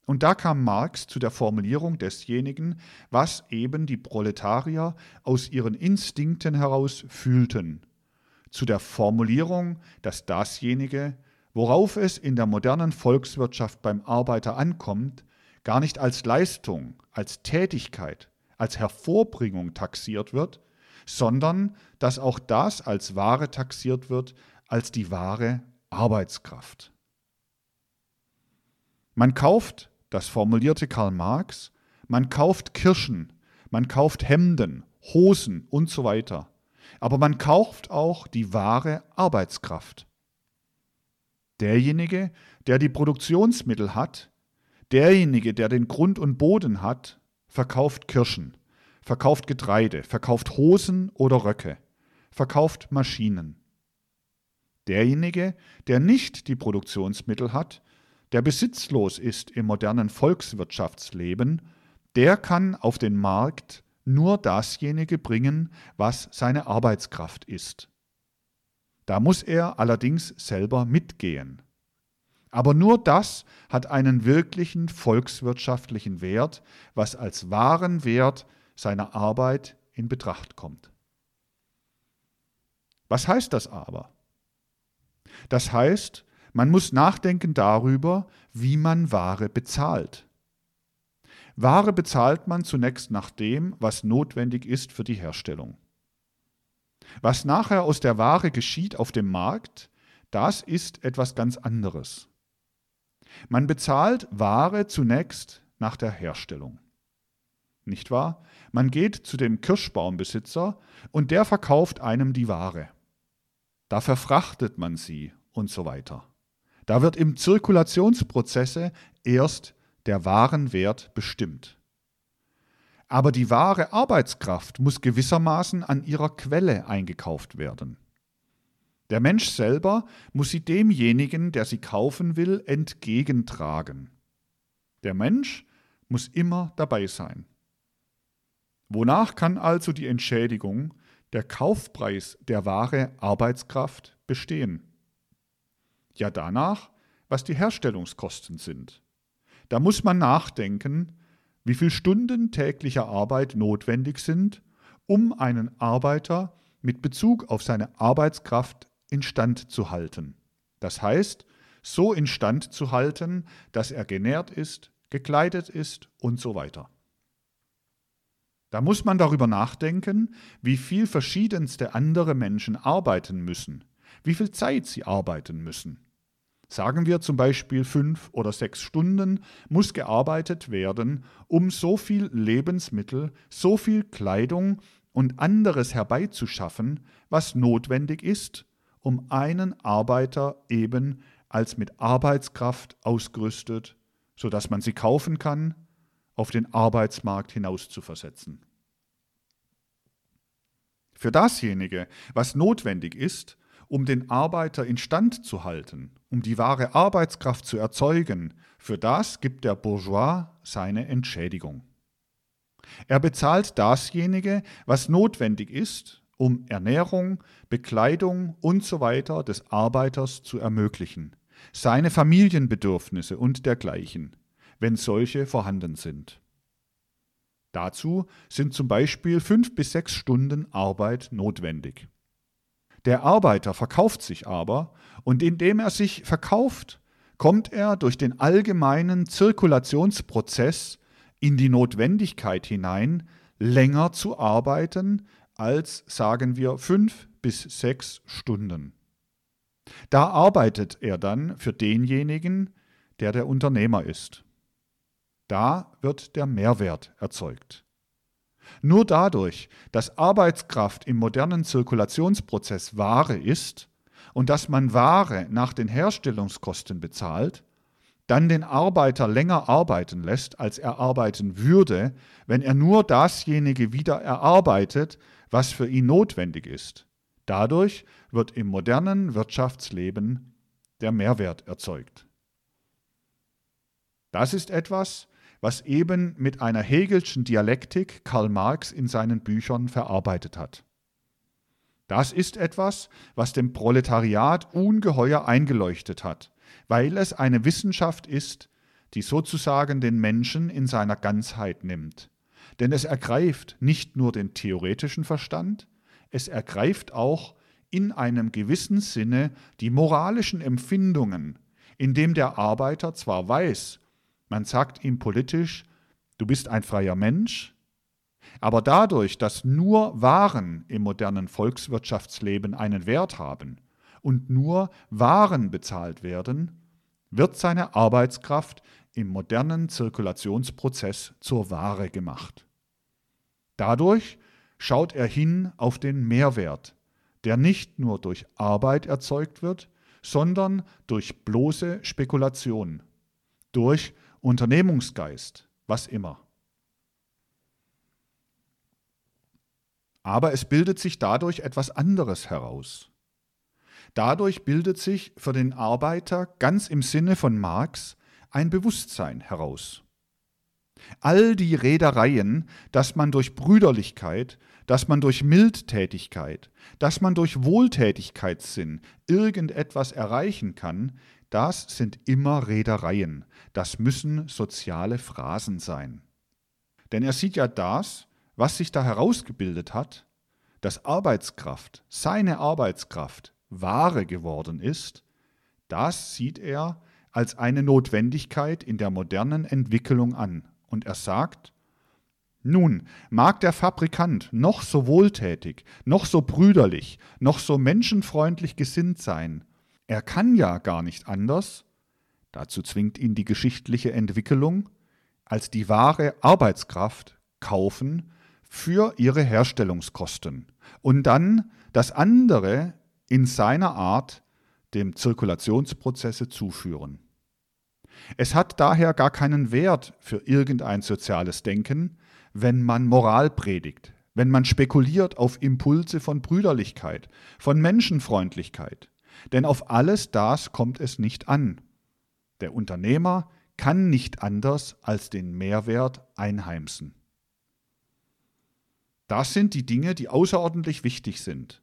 Und da kam Marx zu der Formulierung desjenigen, was eben die Proletarier aus ihren Instinkten heraus fühlten, zu der Formulierung, dass dasjenige, worauf es in der modernen Volkswirtschaft beim Arbeiter ankommt, gar nicht als Leistung, als Tätigkeit, als Hervorbringung taxiert wird, sondern dass auch das als Ware taxiert wird, als die wahre Arbeitskraft. Man kauft das formulierte Karl Marx, man kauft Kirschen, man kauft Hemden, Hosen und so weiter. Aber man kauft auch die wahre Arbeitskraft. Derjenige, der die Produktionsmittel hat, derjenige, der den Grund und Boden hat, verkauft Kirschen, verkauft Getreide, verkauft Hosen oder Röcke, verkauft Maschinen. Derjenige, der nicht die Produktionsmittel hat, der besitzlos ist im modernen Volkswirtschaftsleben, der kann auf den Markt nur dasjenige bringen, was seine Arbeitskraft ist. Da muss er allerdings selber mitgehen. Aber nur das hat einen wirklichen volkswirtschaftlichen Wert, was als wahren Wert seiner Arbeit in Betracht kommt. Was heißt das aber? Das heißt, man muss nachdenken darüber, wie man Ware bezahlt. Ware bezahlt man zunächst nach dem, was notwendig ist für die Herstellung. Was nachher aus der Ware geschieht auf dem Markt, das ist etwas ganz anderes. Man bezahlt Ware zunächst nach der Herstellung. Nicht wahr? Man geht zu dem Kirschbaumbesitzer und der verkauft einem die Ware. Da verfrachtet man sie und so weiter. Da wird im Zirkulationsprozesse erst der Warenwert bestimmt. Aber die wahre Arbeitskraft muss gewissermaßen an ihrer Quelle eingekauft werden. Der Mensch selber muss sie demjenigen, der sie kaufen will, entgegentragen. Der Mensch muss immer dabei sein. Wonach kann also die Entschädigung, der Kaufpreis der wahre Arbeitskraft bestehen? Ja danach, was die Herstellungskosten sind. Da muss man nachdenken, wie viele Stunden täglicher Arbeit notwendig sind, um einen Arbeiter mit Bezug auf seine Arbeitskraft instand zu halten. Das heißt, so instand zu halten, dass er genährt ist, gekleidet ist und so weiter. Da muss man darüber nachdenken, wie viel verschiedenste andere Menschen arbeiten müssen, wie viel Zeit sie arbeiten müssen. Sagen wir zum Beispiel fünf oder sechs Stunden muss gearbeitet werden, um so viel Lebensmittel, so viel Kleidung und anderes herbeizuschaffen, was notwendig ist, um einen Arbeiter eben als mit Arbeitskraft ausgerüstet, sodass man sie kaufen kann, auf den Arbeitsmarkt hinaus zu versetzen. Für dasjenige, was notwendig ist, um den Arbeiter instand zu halten, um die wahre Arbeitskraft zu erzeugen, für das gibt der Bourgeois seine Entschädigung. Er bezahlt dasjenige, was notwendig ist, um Ernährung, Bekleidung usw. So des Arbeiters zu ermöglichen, seine Familienbedürfnisse und dergleichen, wenn solche vorhanden sind. Dazu sind zum Beispiel fünf bis sechs Stunden Arbeit notwendig. Der Arbeiter verkauft sich aber, und indem er sich verkauft, kommt er durch den allgemeinen Zirkulationsprozess in die Notwendigkeit hinein, länger zu arbeiten als, sagen wir, fünf bis sechs Stunden. Da arbeitet er dann für denjenigen, der der Unternehmer ist. Da wird der Mehrwert erzeugt. Nur dadurch, dass Arbeitskraft im modernen Zirkulationsprozess Ware ist und dass man Ware nach den Herstellungskosten bezahlt, dann den Arbeiter länger arbeiten lässt, als er arbeiten würde, wenn er nur dasjenige wieder erarbeitet, was für ihn notwendig ist. Dadurch wird im modernen Wirtschaftsleben der Mehrwert erzeugt. Das ist etwas, was eben mit einer Hegelschen Dialektik Karl Marx in seinen Büchern verarbeitet hat. Das ist etwas, was dem Proletariat ungeheuer eingeleuchtet hat, weil es eine Wissenschaft ist, die sozusagen den Menschen in seiner Ganzheit nimmt. Denn es ergreift nicht nur den theoretischen Verstand, es ergreift auch in einem gewissen Sinne die moralischen Empfindungen, indem der Arbeiter zwar weiß, man sagt ihm politisch, du bist ein freier Mensch, aber dadurch, dass nur Waren im modernen Volkswirtschaftsleben einen Wert haben und nur Waren bezahlt werden, wird seine Arbeitskraft im modernen Zirkulationsprozess zur Ware gemacht. Dadurch schaut er hin auf den Mehrwert, der nicht nur durch Arbeit erzeugt wird, sondern durch bloße Spekulation, durch Unternehmungsgeist, was immer. Aber es bildet sich dadurch etwas anderes heraus. Dadurch bildet sich für den Arbeiter ganz im Sinne von Marx ein Bewusstsein heraus. All die Redereien, dass man durch Brüderlichkeit, dass man durch Mildtätigkeit, dass man durch Wohltätigkeitssinn irgendetwas erreichen kann, das sind immer Redereien, das müssen soziale Phrasen sein. Denn er sieht ja das, was sich da herausgebildet hat, dass Arbeitskraft, seine Arbeitskraft, Ware geworden ist, das sieht er als eine Notwendigkeit in der modernen Entwicklung an. Und er sagt, nun mag der Fabrikant noch so wohltätig, noch so brüderlich, noch so menschenfreundlich gesinnt sein, er kann ja gar nicht anders, dazu zwingt ihn die geschichtliche Entwicklung, als die wahre Arbeitskraft kaufen für ihre Herstellungskosten. Und dann das andere in seiner Art dem Zirkulationsprozesse zuführen. Es hat daher gar keinen Wert für irgendein soziales Denken, wenn man Moral predigt, wenn man spekuliert auf Impulse von Brüderlichkeit, von Menschenfreundlichkeit, denn auf alles das kommt es nicht an. Der Unternehmer kann nicht anders als den Mehrwert einheimsen. Das sind die Dinge, die außerordentlich wichtig sind.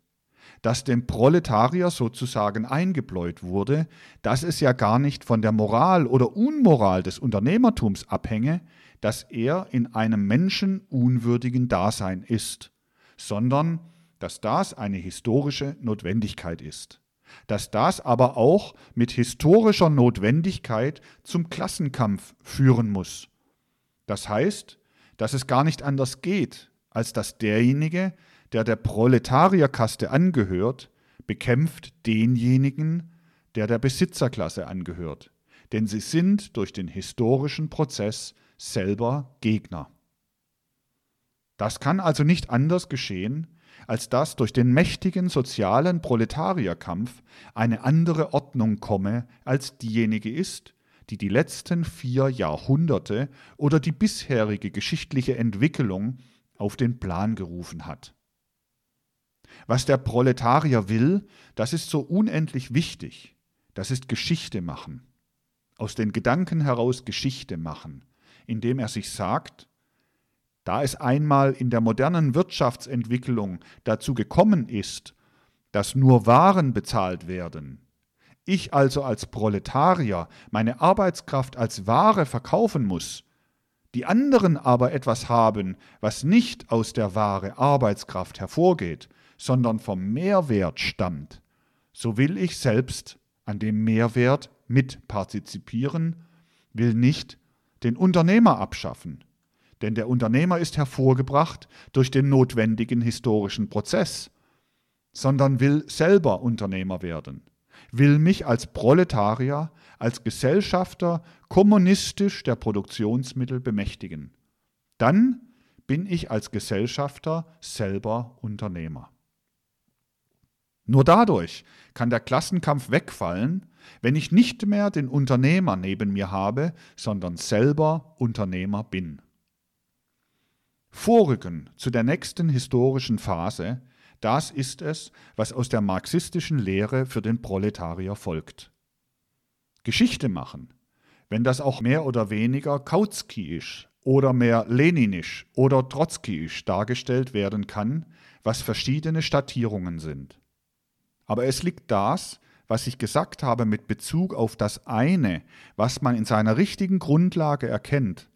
Dass dem Proletarier sozusagen eingebläut wurde, dass es ja gar nicht von der Moral oder Unmoral des Unternehmertums abhänge, dass er in einem menschenunwürdigen Dasein ist, sondern dass das eine historische Notwendigkeit ist. Dass das aber auch mit historischer Notwendigkeit zum Klassenkampf führen muss. Das heißt, dass es gar nicht anders geht, als dass derjenige, der der Proletarierkaste angehört, bekämpft denjenigen, der der Besitzerklasse angehört, denn sie sind durch den historischen Prozess selber Gegner. Das kann also nicht anders geschehen, als dass durch den mächtigen sozialen Proletarierkampf eine andere Ordnung komme, als diejenige ist, die die letzten vier Jahrhunderte oder die bisherige geschichtliche Entwicklung auf den Plan gerufen hat. Was der Proletarier will, das ist so unendlich wichtig. Das ist Geschichte machen. Aus den Gedanken heraus Geschichte machen, indem er sich sagt, da es einmal in der modernen Wirtschaftsentwicklung dazu gekommen ist, dass nur Waren bezahlt werden, ich also als Proletarier meine Arbeitskraft als Ware verkaufen muss, die anderen aber etwas haben, was nicht aus der Ware Arbeitskraft hervorgeht, sondern vom Mehrwert stammt, so will ich selbst an dem Mehrwert mitpartizipieren, will nicht den Unternehmer abschaffen. Denn der Unternehmer ist hervorgebracht durch den notwendigen historischen Prozess, sondern will selber Unternehmer werden, will mich als Proletarier, als Gesellschafter kommunistisch der Produktionsmittel bemächtigen. Dann bin ich als Gesellschafter selber Unternehmer. Nur dadurch kann der Klassenkampf wegfallen, wenn ich nicht mehr den Unternehmer neben mir habe, sondern selber Unternehmer bin. Vorrücken zu der nächsten historischen Phase, das ist es, was aus der marxistischen Lehre für den Proletarier folgt. Geschichte machen, wenn das auch mehr oder weniger Kautsky-isch oder mehr leninisch oder trotzkyisch dargestellt werden kann, was verschiedene Stadtierungen sind. Aber es liegt das, was ich gesagt habe mit Bezug auf das eine, was man in seiner richtigen Grundlage erkennt,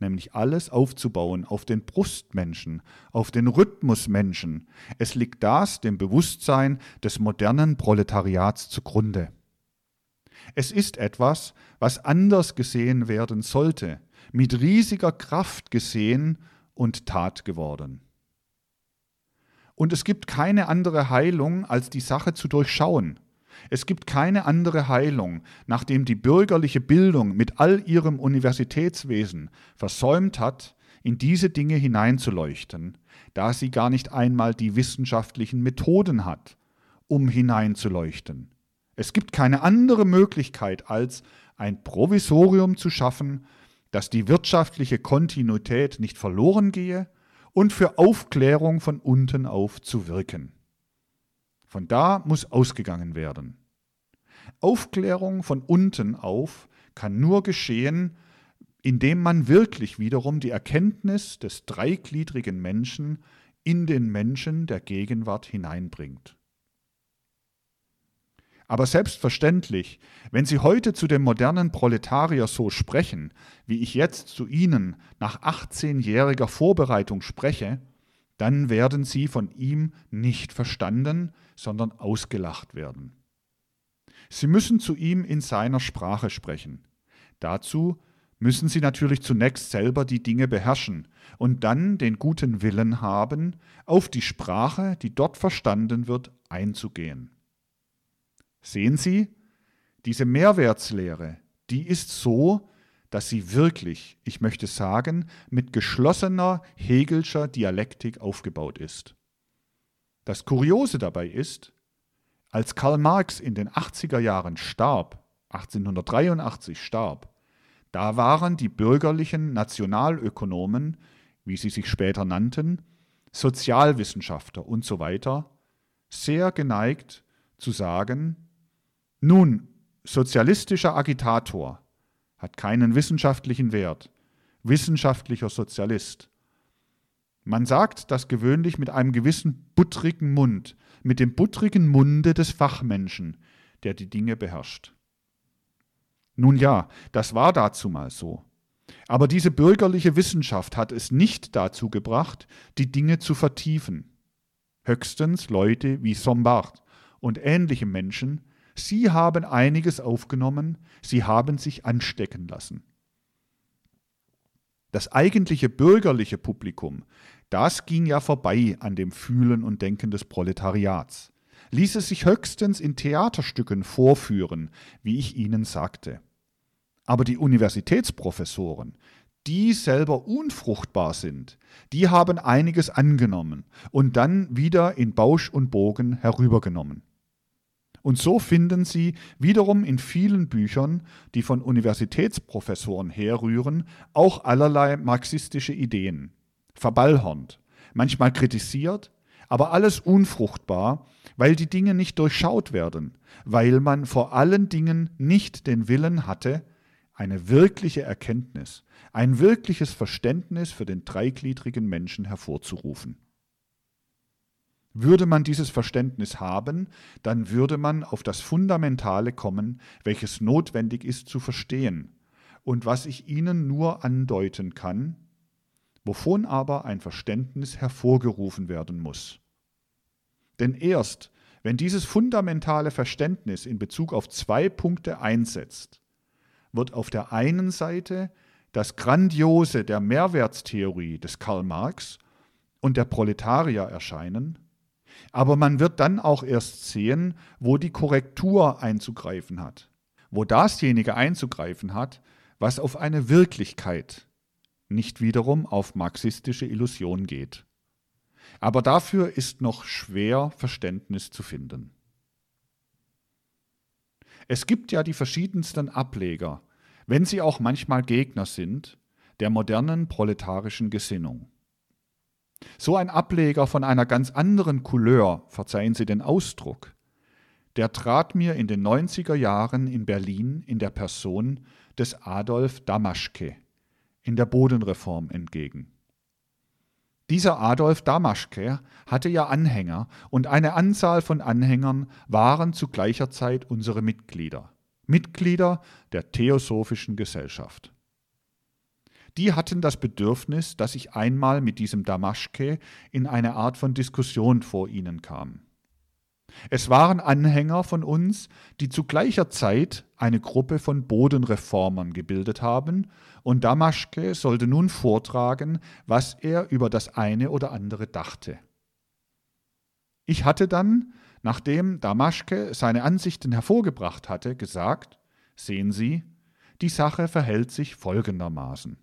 nämlich alles aufzubauen auf den Brustmenschen, auf den Rhythmusmenschen. Es liegt das dem Bewusstsein des modernen Proletariats zugrunde. Es ist etwas, was anders gesehen werden sollte, mit riesiger Kraft gesehen und Tat geworden. Und es gibt keine andere Heilung, als die Sache zu durchschauen. Es gibt keine andere Heilung, nachdem die bürgerliche Bildung mit all ihrem Universitätswesen versäumt hat, in diese Dinge hineinzuleuchten, da sie gar nicht einmal die wissenschaftlichen Methoden hat, um hineinzuleuchten. Es gibt keine andere Möglichkeit, als ein Provisorium zu schaffen, dass die wirtschaftliche Kontinuität nicht verloren gehe und für Aufklärung von unten auf zu wirken. Von da muss ausgegangen werden. Aufklärung von unten auf kann nur geschehen, indem man wirklich wiederum die Erkenntnis des dreigliedrigen Menschen in den Menschen der Gegenwart hineinbringt. Aber selbstverständlich, wenn Sie heute zu dem modernen Proletarier so sprechen, wie ich jetzt zu Ihnen nach 18-jähriger Vorbereitung spreche, dann werden Sie von ihm nicht verstanden, sondern ausgelacht werden. Sie müssen zu ihm in seiner Sprache sprechen. Dazu müssen Sie natürlich zunächst selber die Dinge beherrschen und dann den guten Willen haben, auf die Sprache, die dort verstanden wird, einzugehen. Sehen Sie, diese Mehrwertslehre, die ist so, dass sie wirklich, ich möchte sagen, mit geschlossener Hegelscher Dialektik aufgebaut ist. Das Kuriose dabei ist, als Karl Marx in den 80er Jahren starb, 1883 starb, da waren die bürgerlichen Nationalökonomen, wie sie sich später nannten, Sozialwissenschaftler und so weiter, sehr geneigt zu sagen, nun, sozialistischer Agitator hat keinen wissenschaftlichen Wert, wissenschaftlicher Sozialist. Man sagt das gewöhnlich mit einem gewissen buttrigen Mund, mit dem buttrigen Munde des Fachmenschen, der die Dinge beherrscht. Nun ja, das war dazu mal so. Aber diese bürgerliche Wissenschaft hat es nicht dazu gebracht, die Dinge zu vertiefen. Höchstens Leute wie Sombart und ähnliche Menschen, Sie haben einiges aufgenommen, sie haben sich anstecken lassen. Das eigentliche bürgerliche Publikum, das ging ja vorbei an dem Fühlen und Denken des Proletariats, ließ es sich höchstens in Theaterstücken vorführen, wie ich Ihnen sagte. Aber die Universitätsprofessoren, die selber unfruchtbar sind, die haben einiges angenommen und dann wieder in Bausch und Bogen herübergenommen. Und so finden Sie wiederum in vielen Büchern, die von Universitätsprofessoren herrühren, auch allerlei marxistische Ideen. Verballhornt, manchmal kritisiert, aber alles unfruchtbar, weil die Dinge nicht durchschaut werden, weil man vor allen Dingen nicht den Willen hatte, eine wirkliche Erkenntnis, ein wirkliches Verständnis für den dreigliedrigen Menschen hervorzurufen. Würde man dieses Verständnis haben, dann würde man auf das Fundamentale kommen, welches notwendig ist zu verstehen und was ich Ihnen nur andeuten kann, wovon aber ein Verständnis hervorgerufen werden muss. Denn erst, wenn dieses fundamentale Verständnis in Bezug auf zwei Punkte einsetzt, wird auf der einen Seite das Grandiose der Mehrwertstheorie des Karl Marx und der Proletarier erscheinen, aber man wird dann auch erst sehen, wo die Korrektur einzugreifen hat, wo dasjenige einzugreifen hat, was auf eine Wirklichkeit, nicht wiederum auf marxistische Illusion geht. Aber dafür ist noch schwer Verständnis zu finden. Es gibt ja die verschiedensten Ableger, wenn sie auch manchmal Gegner sind, der modernen proletarischen Gesinnung. So ein Ableger von einer ganz anderen Couleur, verzeihen Sie den Ausdruck, der trat mir in den 90er Jahren in Berlin in der Person des Adolf Damaschke in der Bodenreform entgegen. Dieser Adolf Damaschke hatte ja Anhänger und eine Anzahl von Anhängern waren zu gleicher Zeit unsere Mitglieder, Mitglieder der Theosophischen Gesellschaft. Die hatten das Bedürfnis, dass ich einmal mit diesem Damaschke in eine Art von Diskussion vor ihnen kam. Es waren Anhänger von uns, die zu gleicher Zeit eine Gruppe von Bodenreformern gebildet haben, und Damaschke sollte nun vortragen, was er über das eine oder andere dachte. Ich hatte dann, nachdem Damaschke seine Ansichten hervorgebracht hatte, gesagt, sehen Sie, die Sache verhält sich folgendermaßen.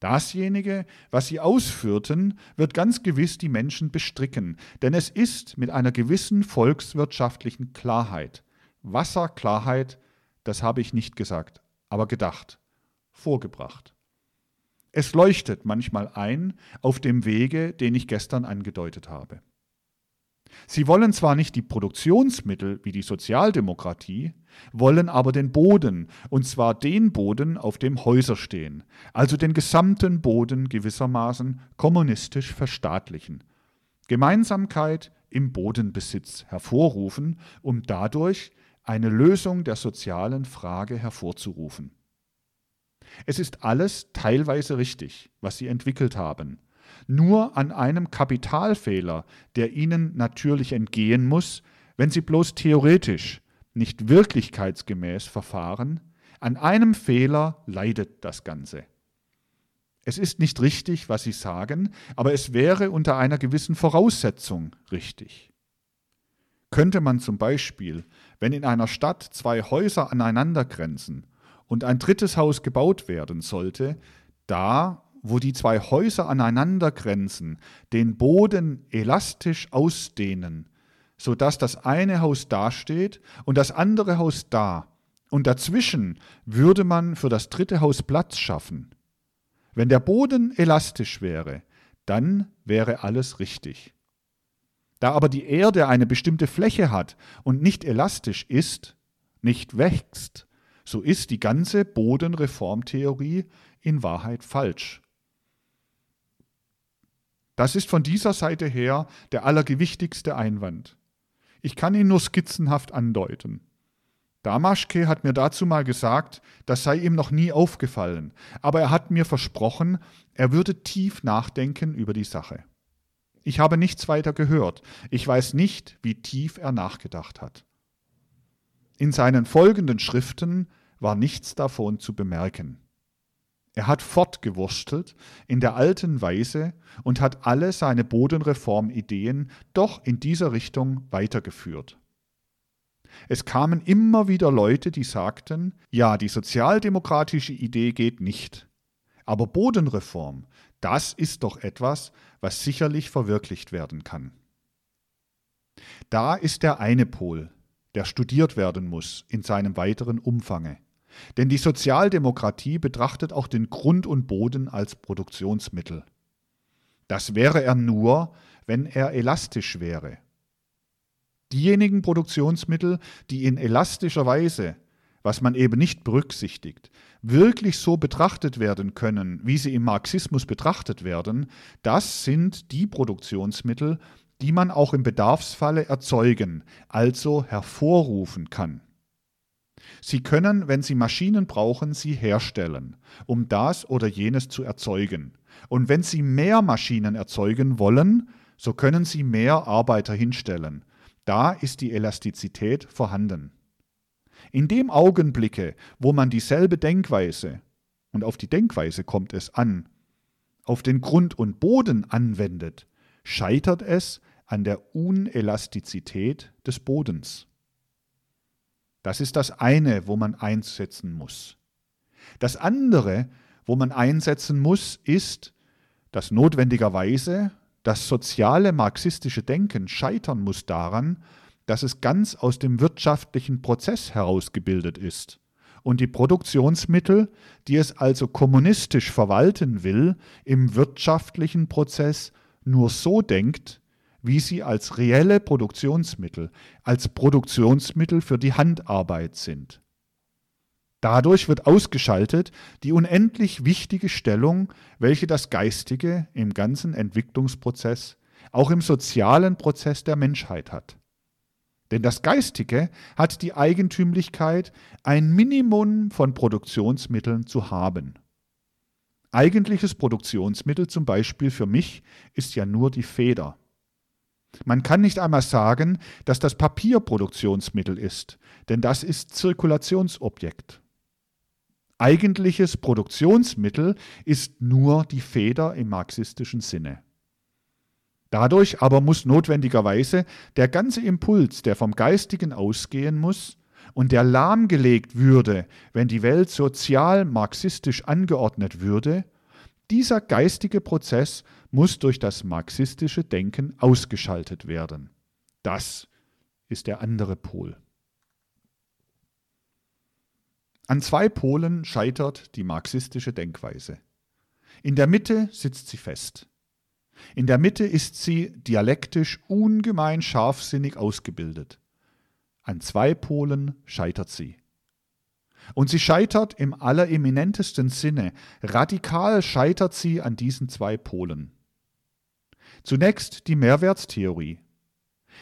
Dasjenige, was sie ausführten, wird ganz gewiss die Menschen bestricken, denn es ist mit einer gewissen volkswirtschaftlichen Klarheit, Wasserklarheit, das habe ich nicht gesagt, aber gedacht, vorgebracht. Es leuchtet manchmal ein auf dem Wege, den ich gestern angedeutet habe. Sie wollen zwar nicht die Produktionsmittel wie die Sozialdemokratie, wollen aber den Boden, und zwar den Boden, auf dem Häuser stehen, also den gesamten Boden gewissermaßen kommunistisch verstaatlichen, Gemeinsamkeit im Bodenbesitz hervorrufen, um dadurch eine Lösung der sozialen Frage hervorzurufen. Es ist alles teilweise richtig, was sie entwickelt haben, nur an einem Kapitalfehler, der ihnen natürlich entgehen muss, wenn sie bloß theoretisch, nicht wirklichkeitsgemäß verfahren, an einem Fehler leidet das Ganze. Es ist nicht richtig, was Sie sagen, aber es wäre unter einer gewissen Voraussetzung richtig. Könnte man zum Beispiel, wenn in einer Stadt zwei Häuser aneinander grenzen und ein drittes Haus gebaut werden sollte, da wo die zwei Häuser aneinander grenzen, den Boden elastisch ausdehnen, so dass das eine Haus dasteht und das andere Haus da, und dazwischen würde man für das dritte Haus Platz schaffen. Wenn der Boden elastisch wäre, dann wäre alles richtig. Da aber die Erde eine bestimmte Fläche hat und nicht elastisch ist, nicht wächst, so ist die ganze Bodenreformtheorie in Wahrheit falsch. Das ist von dieser Seite her der allergewichtigste Einwand. Ich kann ihn nur skizzenhaft andeuten. Damaschke hat mir dazu mal gesagt, das sei ihm noch nie aufgefallen, aber er hat mir versprochen, er würde tief nachdenken über die Sache. Ich habe nichts weiter gehört, ich weiß nicht, wie tief er nachgedacht hat. In seinen folgenden Schriften war nichts davon zu bemerken. Er hat fortgewurstelt in der alten Weise und hat alle seine Bodenreformideen doch in dieser Richtung weitergeführt. Es kamen immer wieder Leute, die sagten, ja, die sozialdemokratische Idee geht nicht. Aber Bodenreform, das ist doch etwas, was sicherlich verwirklicht werden kann. Da ist der eine Pol, der studiert werden muss in seinem weiteren Umfange. Denn die Sozialdemokratie betrachtet auch den Grund und Boden als Produktionsmittel. Das wäre er nur, wenn er elastisch wäre. Diejenigen Produktionsmittel, die in elastischer Weise, was man eben nicht berücksichtigt, wirklich so betrachtet werden können, wie sie im Marxismus betrachtet werden, das sind die Produktionsmittel, die man auch im Bedarfsfalle erzeugen, also hervorrufen kann. Sie können, wenn Sie Maschinen brauchen, sie herstellen, um das oder jenes zu erzeugen. Und wenn Sie mehr Maschinen erzeugen wollen, so können Sie mehr Arbeiter hinstellen. Da ist die Elastizität vorhanden. In dem Augenblicke, wo man dieselbe Denkweise, und auf die Denkweise kommt es an, auf den Grund und Boden anwendet, scheitert es an der Unelastizität des Bodens. Das ist das eine, wo man einsetzen muss. Das andere, wo man einsetzen muss, ist, dass notwendigerweise das soziale marxistische Denken scheitern muss daran, dass es ganz aus dem wirtschaftlichen Prozess herausgebildet ist und die Produktionsmittel, die es also kommunistisch verwalten will, im wirtschaftlichen Prozess nur so denkt, wie sie als reelle Produktionsmittel, als Produktionsmittel für die Handarbeit sind. Dadurch wird ausgeschaltet die unendlich wichtige Stellung, welche das Geistige im ganzen Entwicklungsprozess, auch im sozialen Prozess der Menschheit hat. Denn das Geistige hat die Eigentümlichkeit, ein Minimum von Produktionsmitteln zu haben. Eigentliches Produktionsmittel zum Beispiel für mich ist ja nur die Feder. Man kann nicht einmal sagen, dass das Papier Produktionsmittel ist, denn das ist Zirkulationsobjekt. Eigentliches Produktionsmittel ist nur die Feder im marxistischen Sinne. Dadurch aber muss notwendigerweise der ganze Impuls, der vom Geistigen ausgehen muss und der lahmgelegt würde, wenn die Welt sozial marxistisch angeordnet würde, dieser geistige Prozess muss durch das marxistische Denken ausgeschaltet werden. Das ist der andere Pol. An zwei Polen scheitert die marxistische Denkweise. In der Mitte sitzt sie fest. In der Mitte ist sie dialektisch ungemein scharfsinnig ausgebildet. An zwei Polen scheitert sie. Und sie scheitert im allereminentesten Sinne, radikal scheitert sie an diesen zwei Polen. Zunächst die Mehrwertstheorie.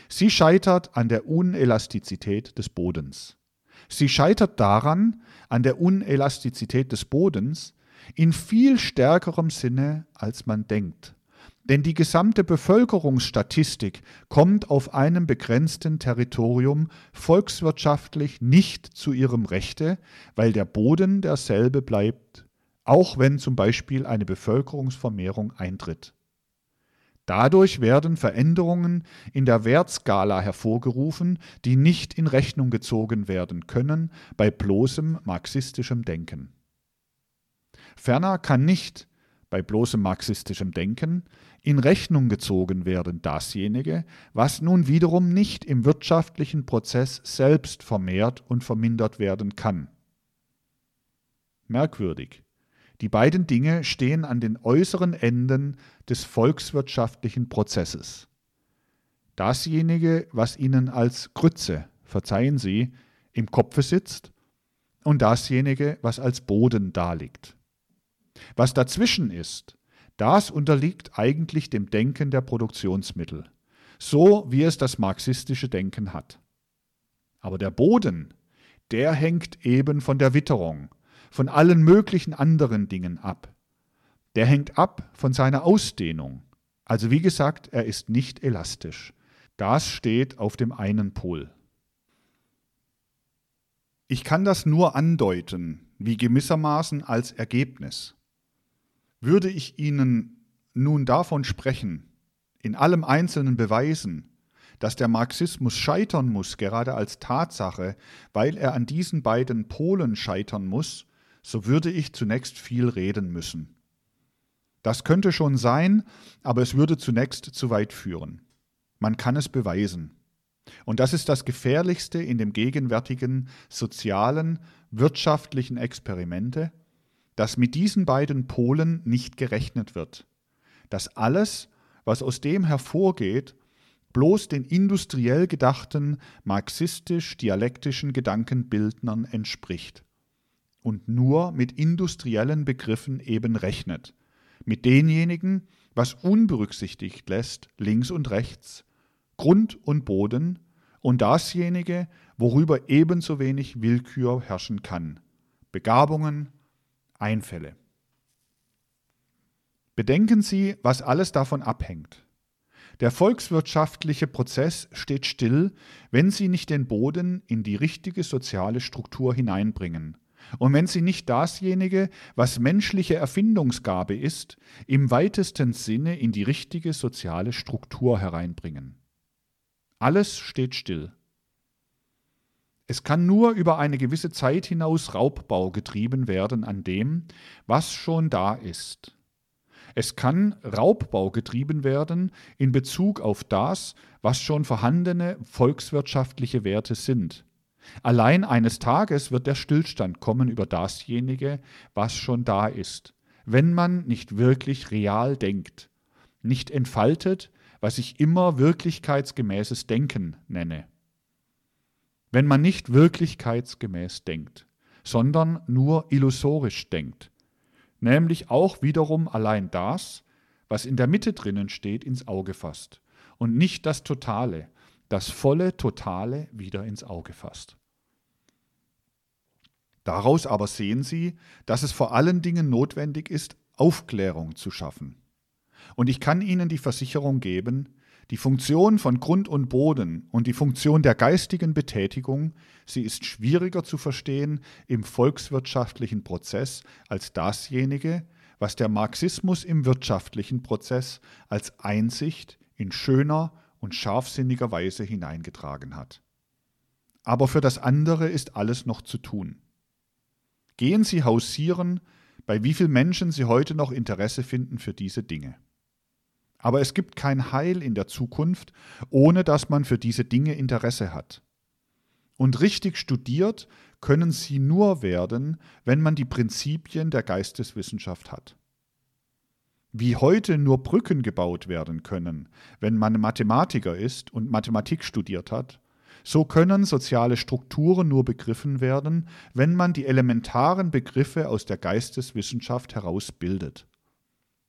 Sie scheitert an der Unelastizität des Bodens. Sie scheitert daran, an der Unelastizität des Bodens, in viel stärkerem Sinne, als man denkt. Denn die gesamte Bevölkerungsstatistik kommt auf einem begrenzten Territorium volkswirtschaftlich nicht zu ihrem Rechte, weil der Boden derselbe bleibt, auch wenn zum Beispiel eine Bevölkerungsvermehrung eintritt. Dadurch werden Veränderungen in der Wertskala hervorgerufen, die nicht in Rechnung gezogen werden können bei bloßem marxistischem Denken. Ferner kann nicht bei bloßem marxistischem Denken in Rechnung gezogen werden dasjenige, was nun wiederum nicht im wirtschaftlichen Prozess selbst vermehrt und vermindert werden kann. Merkwürdig. Die beiden Dinge stehen an den äußeren Enden des volkswirtschaftlichen Prozesses. Dasjenige, was ihnen als Krütze, verzeihen Sie, im Kopfe sitzt, und dasjenige, was als Boden daliegt. Was dazwischen ist, das unterliegt eigentlich dem Denken der Produktionsmittel, so wie es das marxistische Denken hat. Aber der Boden, der hängt eben von der Witterung, von allen möglichen anderen Dingen ab. Der hängt ab von seiner Ausdehnung. Also wie gesagt, er ist nicht elastisch. Das steht auf dem einen Pol. Ich kann das nur andeuten, wie gewissermaßen als Ergebnis. Würde ich Ihnen nun davon sprechen, in allem Einzelnen beweisen, dass der Marxismus scheitern muss, gerade als Tatsache, weil er an diesen beiden Polen scheitern muss, so würde ich zunächst viel reden müssen. Das könnte schon sein, aber es würde zunächst zu weit führen. Man kann es beweisen. Und das ist das Gefährlichste in dem gegenwärtigen sozialen, wirtschaftlichen Experimente, dass mit diesen beiden Polen nicht gerechnet wird, dass alles, was aus dem hervorgeht, bloß den industriell gedachten marxistisch-dialektischen Gedankenbildnern entspricht und nur mit industriellen Begriffen eben rechnet, mit denjenigen, was unberücksichtigt lässt, links und rechts, Grund und Boden und dasjenige, worüber ebenso wenig Willkür herrschen kann, Begabungen, Einfälle. Bedenken Sie, was alles davon abhängt. Der volkswirtschaftliche Prozess steht still, wenn Sie nicht den Boden in die richtige soziale Struktur hineinbringen und wenn Sie nicht dasjenige, was menschliche Erfindungsgabe ist, im weitesten Sinne in die richtige soziale Struktur hereinbringen. Alles steht still. Es kann nur über eine gewisse Zeit hinaus Raubbau getrieben werden an dem, was schon da ist. Es kann Raubbau getrieben werden in Bezug auf das, was schon vorhandene volkswirtschaftliche Werte sind. Allein eines Tages wird der Stillstand kommen über dasjenige, was schon da ist, wenn man nicht wirklich real denkt, nicht entfaltet, was ich immer wirklichkeitsgemäßes Denken nenne. Wenn man nicht wirklichkeitsgemäß denkt, sondern nur illusorisch denkt, nämlich auch wiederum allein das, was in der Mitte drinnen steht, ins Auge fasst und nicht das Totale, das volle Totale wieder ins Auge fasst. Daraus aber sehen Sie, dass es vor allen Dingen notwendig ist, Aufklärung zu schaffen. Und ich kann Ihnen die Versicherung geben, die Funktion von Grund und Boden und die Funktion der geistigen Betätigung, sie ist schwieriger zu verstehen im volkswirtschaftlichen Prozess als dasjenige, was der Marxismus im wirtschaftlichen Prozess als Einsicht in schöner und scharfsinniger Weise hineingetragen hat. Aber für das andere ist alles noch zu tun. Gehen Sie hausieren, bei wie vielen Menschen Sie heute noch Interesse finden für diese Dinge. Aber es gibt kein Heil in der Zukunft, ohne dass man für diese Dinge Interesse hat. Und richtig studiert können sie nur werden, wenn man die Prinzipien der Geisteswissenschaft hat. Wie heute nur Brücken gebaut werden können, wenn man Mathematiker ist und Mathematik studiert hat, so können soziale Strukturen nur begriffen werden, wenn man die elementaren Begriffe aus der Geisteswissenschaft herausbildet.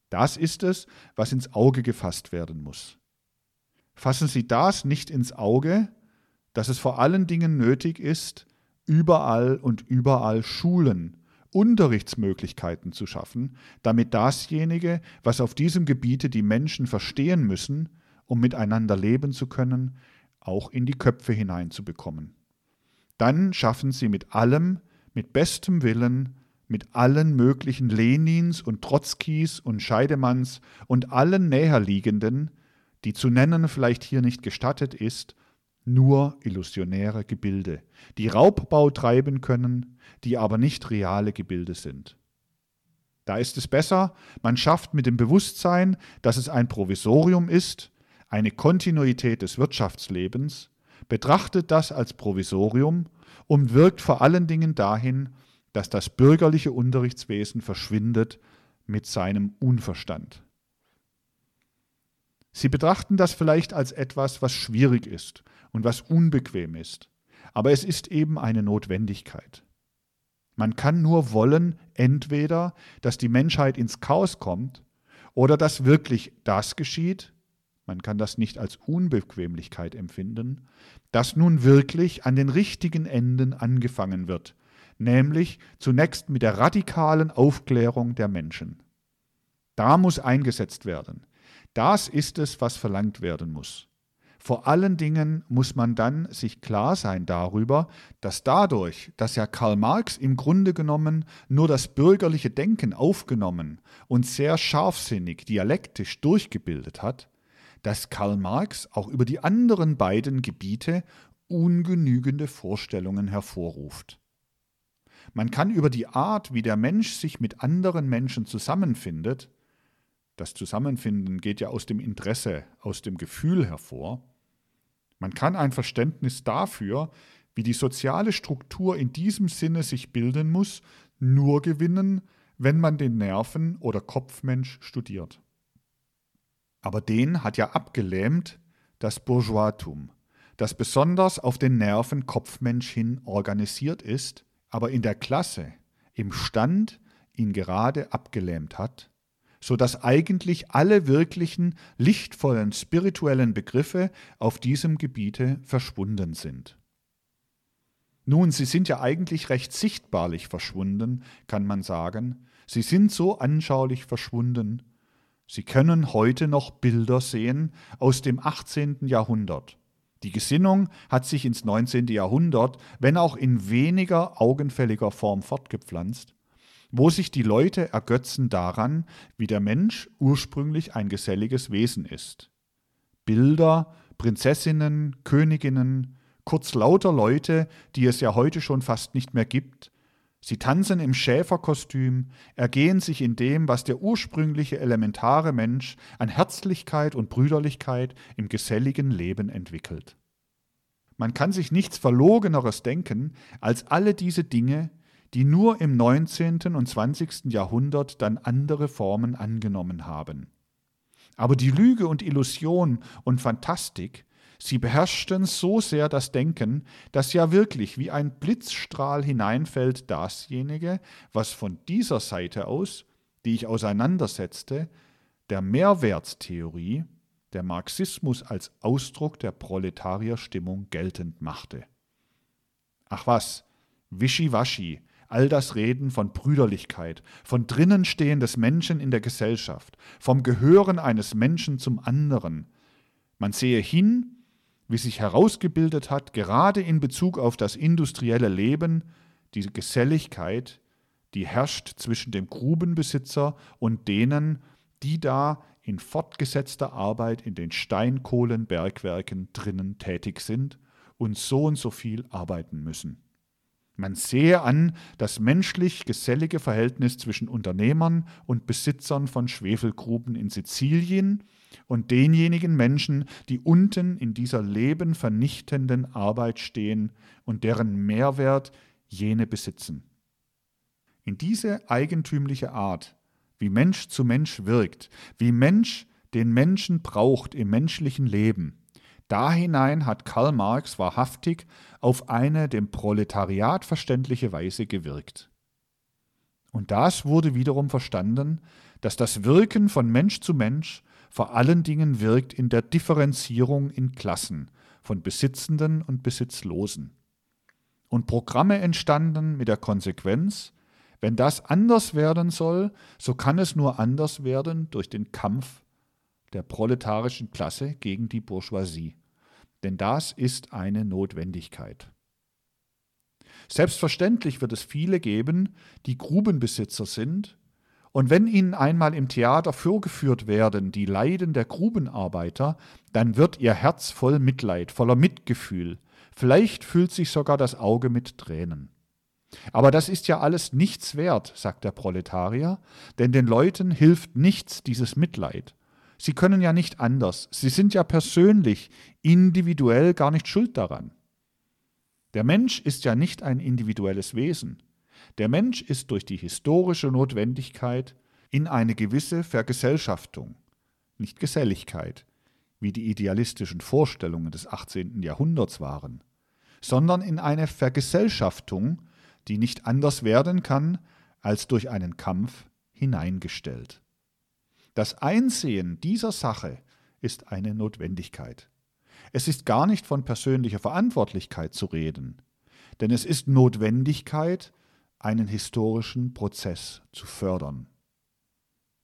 Das ist es, was ins Auge gefasst werden muss. Fassen Sie das nicht ins Auge, dass es vor allen Dingen nötig ist, überall und überall Schulen, Unterrichtsmöglichkeiten zu schaffen, damit dasjenige, was auf diesem Gebiete die Menschen verstehen müssen, um miteinander leben zu können, auch in die Köpfe hineinzubekommen. Dann schaffen Sie mit allem, mit bestem Willen, mit allen möglichen Lenins und Trotzkis und Scheidemanns und allen näherliegenden, die zu nennen vielleicht hier nicht gestattet ist, nur illusionäre Gebilde, die Raubbau treiben können, die aber nicht reale Gebilde sind. Da ist es besser, man schafft mit dem Bewusstsein, dass es ein Provisorium ist, eine Kontinuität des Wirtschaftslebens, betrachtet das als Provisorium und wirkt vor allen Dingen dahin, dass das bürgerliche Unterrichtswesen verschwindet mit seinem Unverstand. Sie betrachten das vielleicht als etwas, was schwierig ist und was unbequem ist, aber es ist eben eine Notwendigkeit. Man kann nur wollen, entweder, dass die Menschheit ins Chaos kommt oder dass wirklich das geschieht, man kann das nicht als Unbequemlichkeit empfinden, dass nun wirklich an den richtigen Enden angefangen wird nämlich zunächst mit der radikalen Aufklärung der Menschen. Da muss eingesetzt werden. Das ist es, was verlangt werden muss. Vor allen Dingen muss man dann sich klar sein darüber, dass dadurch, dass ja Karl Marx im Grunde genommen nur das bürgerliche Denken aufgenommen und sehr scharfsinnig dialektisch durchgebildet hat, dass Karl Marx auch über die anderen beiden Gebiete ungenügende Vorstellungen hervorruft. Man kann über die Art, wie der Mensch sich mit anderen Menschen zusammenfindet, das Zusammenfinden geht ja aus dem Interesse, aus dem Gefühl hervor, man kann ein Verständnis dafür, wie die soziale Struktur in diesem Sinne sich bilden muss, nur gewinnen, wenn man den Nerven- oder Kopfmensch studiert. Aber den hat ja abgelähmt das Bourgeoistum, das besonders auf den Nerven-Kopfmensch hin organisiert ist aber in der Klasse, im Stand ihn gerade abgelähmt hat, so dass eigentlich alle wirklichen, lichtvollen spirituellen Begriffe auf diesem Gebiete verschwunden sind. Nun, sie sind ja eigentlich recht sichtbarlich verschwunden, kann man sagen. Sie sind so anschaulich verschwunden, Sie können heute noch Bilder sehen aus dem 18. Jahrhundert. Die Gesinnung hat sich ins 19. Jahrhundert, wenn auch in weniger augenfälliger Form fortgepflanzt, wo sich die Leute ergötzen daran, wie der Mensch ursprünglich ein geselliges Wesen ist. Bilder, Prinzessinnen, Königinnen, kurz lauter Leute, die es ja heute schon fast nicht mehr gibt, Sie tanzen im Schäferkostüm, ergehen sich in dem, was der ursprüngliche elementare Mensch an Herzlichkeit und Brüderlichkeit im geselligen Leben entwickelt. Man kann sich nichts Verlogeneres denken als alle diese Dinge, die nur im 19. und 20. Jahrhundert dann andere Formen angenommen haben. Aber die Lüge und Illusion und Fantastik Sie beherrschten so sehr das Denken, dass ja wirklich wie ein Blitzstrahl hineinfällt dasjenige, was von dieser Seite aus, die ich auseinandersetzte, der Mehrwertstheorie, der Marxismus als Ausdruck der Proletarierstimmung geltend machte. Ach was, Wischiwaschi, all das Reden von Brüderlichkeit, von Drinnenstehen des Menschen in der Gesellschaft, vom Gehören eines Menschen zum anderen. Man sehe hin wie sich herausgebildet hat, gerade in Bezug auf das industrielle Leben, diese Geselligkeit, die herrscht zwischen dem Grubenbesitzer und denen, die da in fortgesetzter Arbeit in den Steinkohlenbergwerken drinnen tätig sind und so und so viel arbeiten müssen. Man sehe an das menschlich gesellige Verhältnis zwischen Unternehmern und Besitzern von Schwefelgruben in Sizilien und denjenigen Menschen, die unten in dieser lebenvernichtenden Arbeit stehen und deren Mehrwert jene besitzen. In diese eigentümliche Art, wie Mensch zu Mensch wirkt, wie Mensch den Menschen braucht im menschlichen Leben, da hinein hat Karl Marx wahrhaftig auf eine dem Proletariat verständliche Weise gewirkt. Und das wurde wiederum verstanden, dass das Wirken von Mensch zu Mensch vor allen Dingen wirkt in der Differenzierung in Klassen von Besitzenden und Besitzlosen. Und Programme entstanden mit der Konsequenz, wenn das anders werden soll, so kann es nur anders werden durch den Kampf der proletarischen Klasse gegen die Bourgeoisie. Denn das ist eine Notwendigkeit. Selbstverständlich wird es viele geben, die Grubenbesitzer sind, und wenn ihnen einmal im Theater vorgeführt werden die Leiden der Grubenarbeiter, dann wird ihr Herz voll Mitleid, voller Mitgefühl, vielleicht füllt sich sogar das Auge mit Tränen. Aber das ist ja alles nichts wert, sagt der Proletarier, denn den Leuten hilft nichts dieses Mitleid. Sie können ja nicht anders, sie sind ja persönlich, individuell gar nicht schuld daran. Der Mensch ist ja nicht ein individuelles Wesen. Der Mensch ist durch die historische Notwendigkeit in eine gewisse Vergesellschaftung, nicht Geselligkeit, wie die idealistischen Vorstellungen des 18. Jahrhunderts waren, sondern in eine Vergesellschaftung, die nicht anders werden kann als durch einen Kampf hineingestellt. Das Einsehen dieser Sache ist eine Notwendigkeit. Es ist gar nicht von persönlicher Verantwortlichkeit zu reden, denn es ist Notwendigkeit, einen historischen Prozess zu fördern.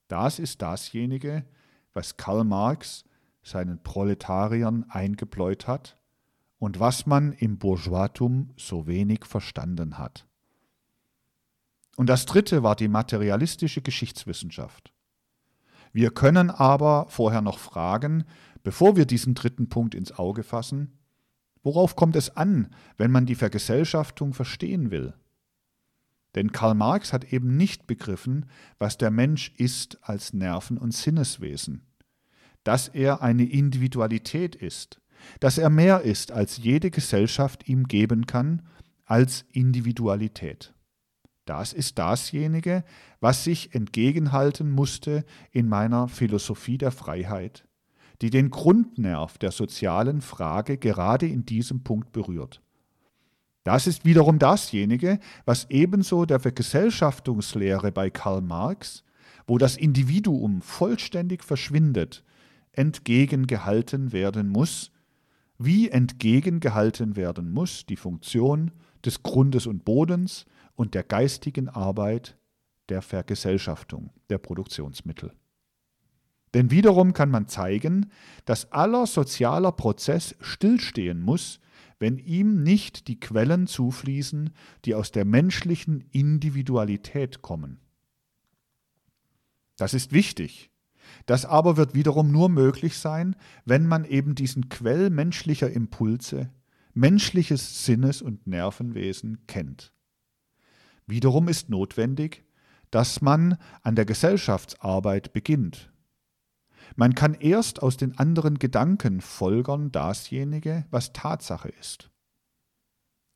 Das ist dasjenige, was Karl Marx seinen Proletariern eingebläut hat und was man im Bourgeoistum so wenig verstanden hat. Und das dritte war die materialistische Geschichtswissenschaft. Wir können aber vorher noch fragen, bevor wir diesen dritten Punkt ins Auge fassen, worauf kommt es an, wenn man die Vergesellschaftung verstehen will? Denn Karl Marx hat eben nicht begriffen, was der Mensch ist als Nerven- und Sinneswesen. Dass er eine Individualität ist, dass er mehr ist, als jede Gesellschaft ihm geben kann, als Individualität. Das ist dasjenige, was sich entgegenhalten musste in meiner Philosophie der Freiheit, die den Grundnerv der sozialen Frage gerade in diesem Punkt berührt. Das ist wiederum dasjenige, was ebenso der Vergesellschaftungslehre bei Karl Marx, wo das Individuum vollständig verschwindet, entgegengehalten werden muss, wie entgegengehalten werden muss die Funktion des Grundes und Bodens und der geistigen Arbeit der Vergesellschaftung der Produktionsmittel. Denn wiederum kann man zeigen, dass aller sozialer Prozess stillstehen muss, wenn ihm nicht die Quellen zufließen, die aus der menschlichen Individualität kommen. Das ist wichtig. Das aber wird wiederum nur möglich sein, wenn man eben diesen Quell menschlicher Impulse, menschliches Sinnes- und Nervenwesen kennt. Wiederum ist notwendig, dass man an der Gesellschaftsarbeit beginnt. Man kann erst aus den anderen Gedanken folgern dasjenige, was Tatsache ist.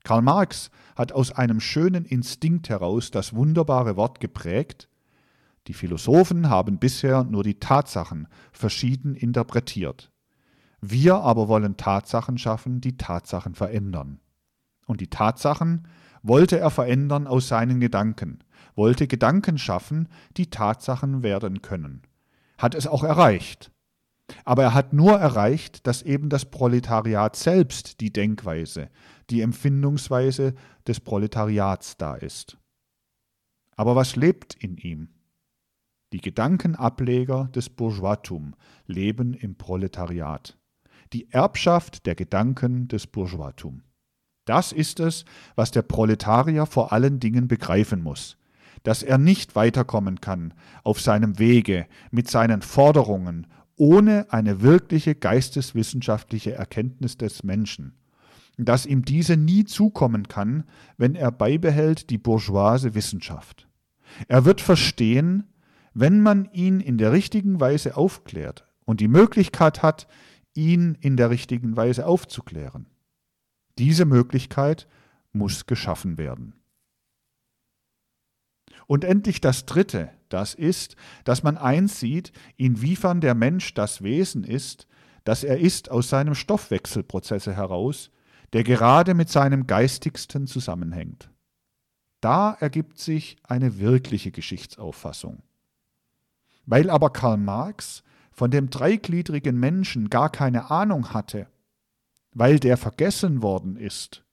Karl Marx hat aus einem schönen Instinkt heraus das wunderbare Wort geprägt, die Philosophen haben bisher nur die Tatsachen verschieden interpretiert. Wir aber wollen Tatsachen schaffen, die Tatsachen verändern. Und die Tatsachen wollte er verändern aus seinen Gedanken, wollte Gedanken schaffen, die Tatsachen werden können. Hat es auch erreicht. Aber er hat nur erreicht, dass eben das Proletariat selbst die Denkweise, die Empfindungsweise des Proletariats da ist. Aber was lebt in ihm? Die Gedankenableger des Bourgeoistum leben im Proletariat. Die Erbschaft der Gedanken des Bourgeoistum. Das ist es, was der Proletarier vor allen Dingen begreifen muss, dass er nicht weiterkommen kann auf seinem Wege mit seinen Forderungen ohne eine wirkliche geisteswissenschaftliche Erkenntnis des Menschen, dass ihm diese nie zukommen kann, wenn er beibehält die bourgeoise Wissenschaft. Er wird verstehen, wenn man ihn in der richtigen Weise aufklärt und die Möglichkeit hat, ihn in der richtigen Weise aufzuklären. Diese Möglichkeit muss geschaffen werden. Und endlich das Dritte, das ist, dass man einsieht, inwiefern der Mensch das Wesen ist, das er ist aus seinem Stoffwechselprozesse heraus, der gerade mit seinem Geistigsten zusammenhängt. Da ergibt sich eine wirkliche Geschichtsauffassung. Weil aber Karl Marx von dem dreigliedrigen Menschen gar keine Ahnung hatte, weil der vergessen worden ist,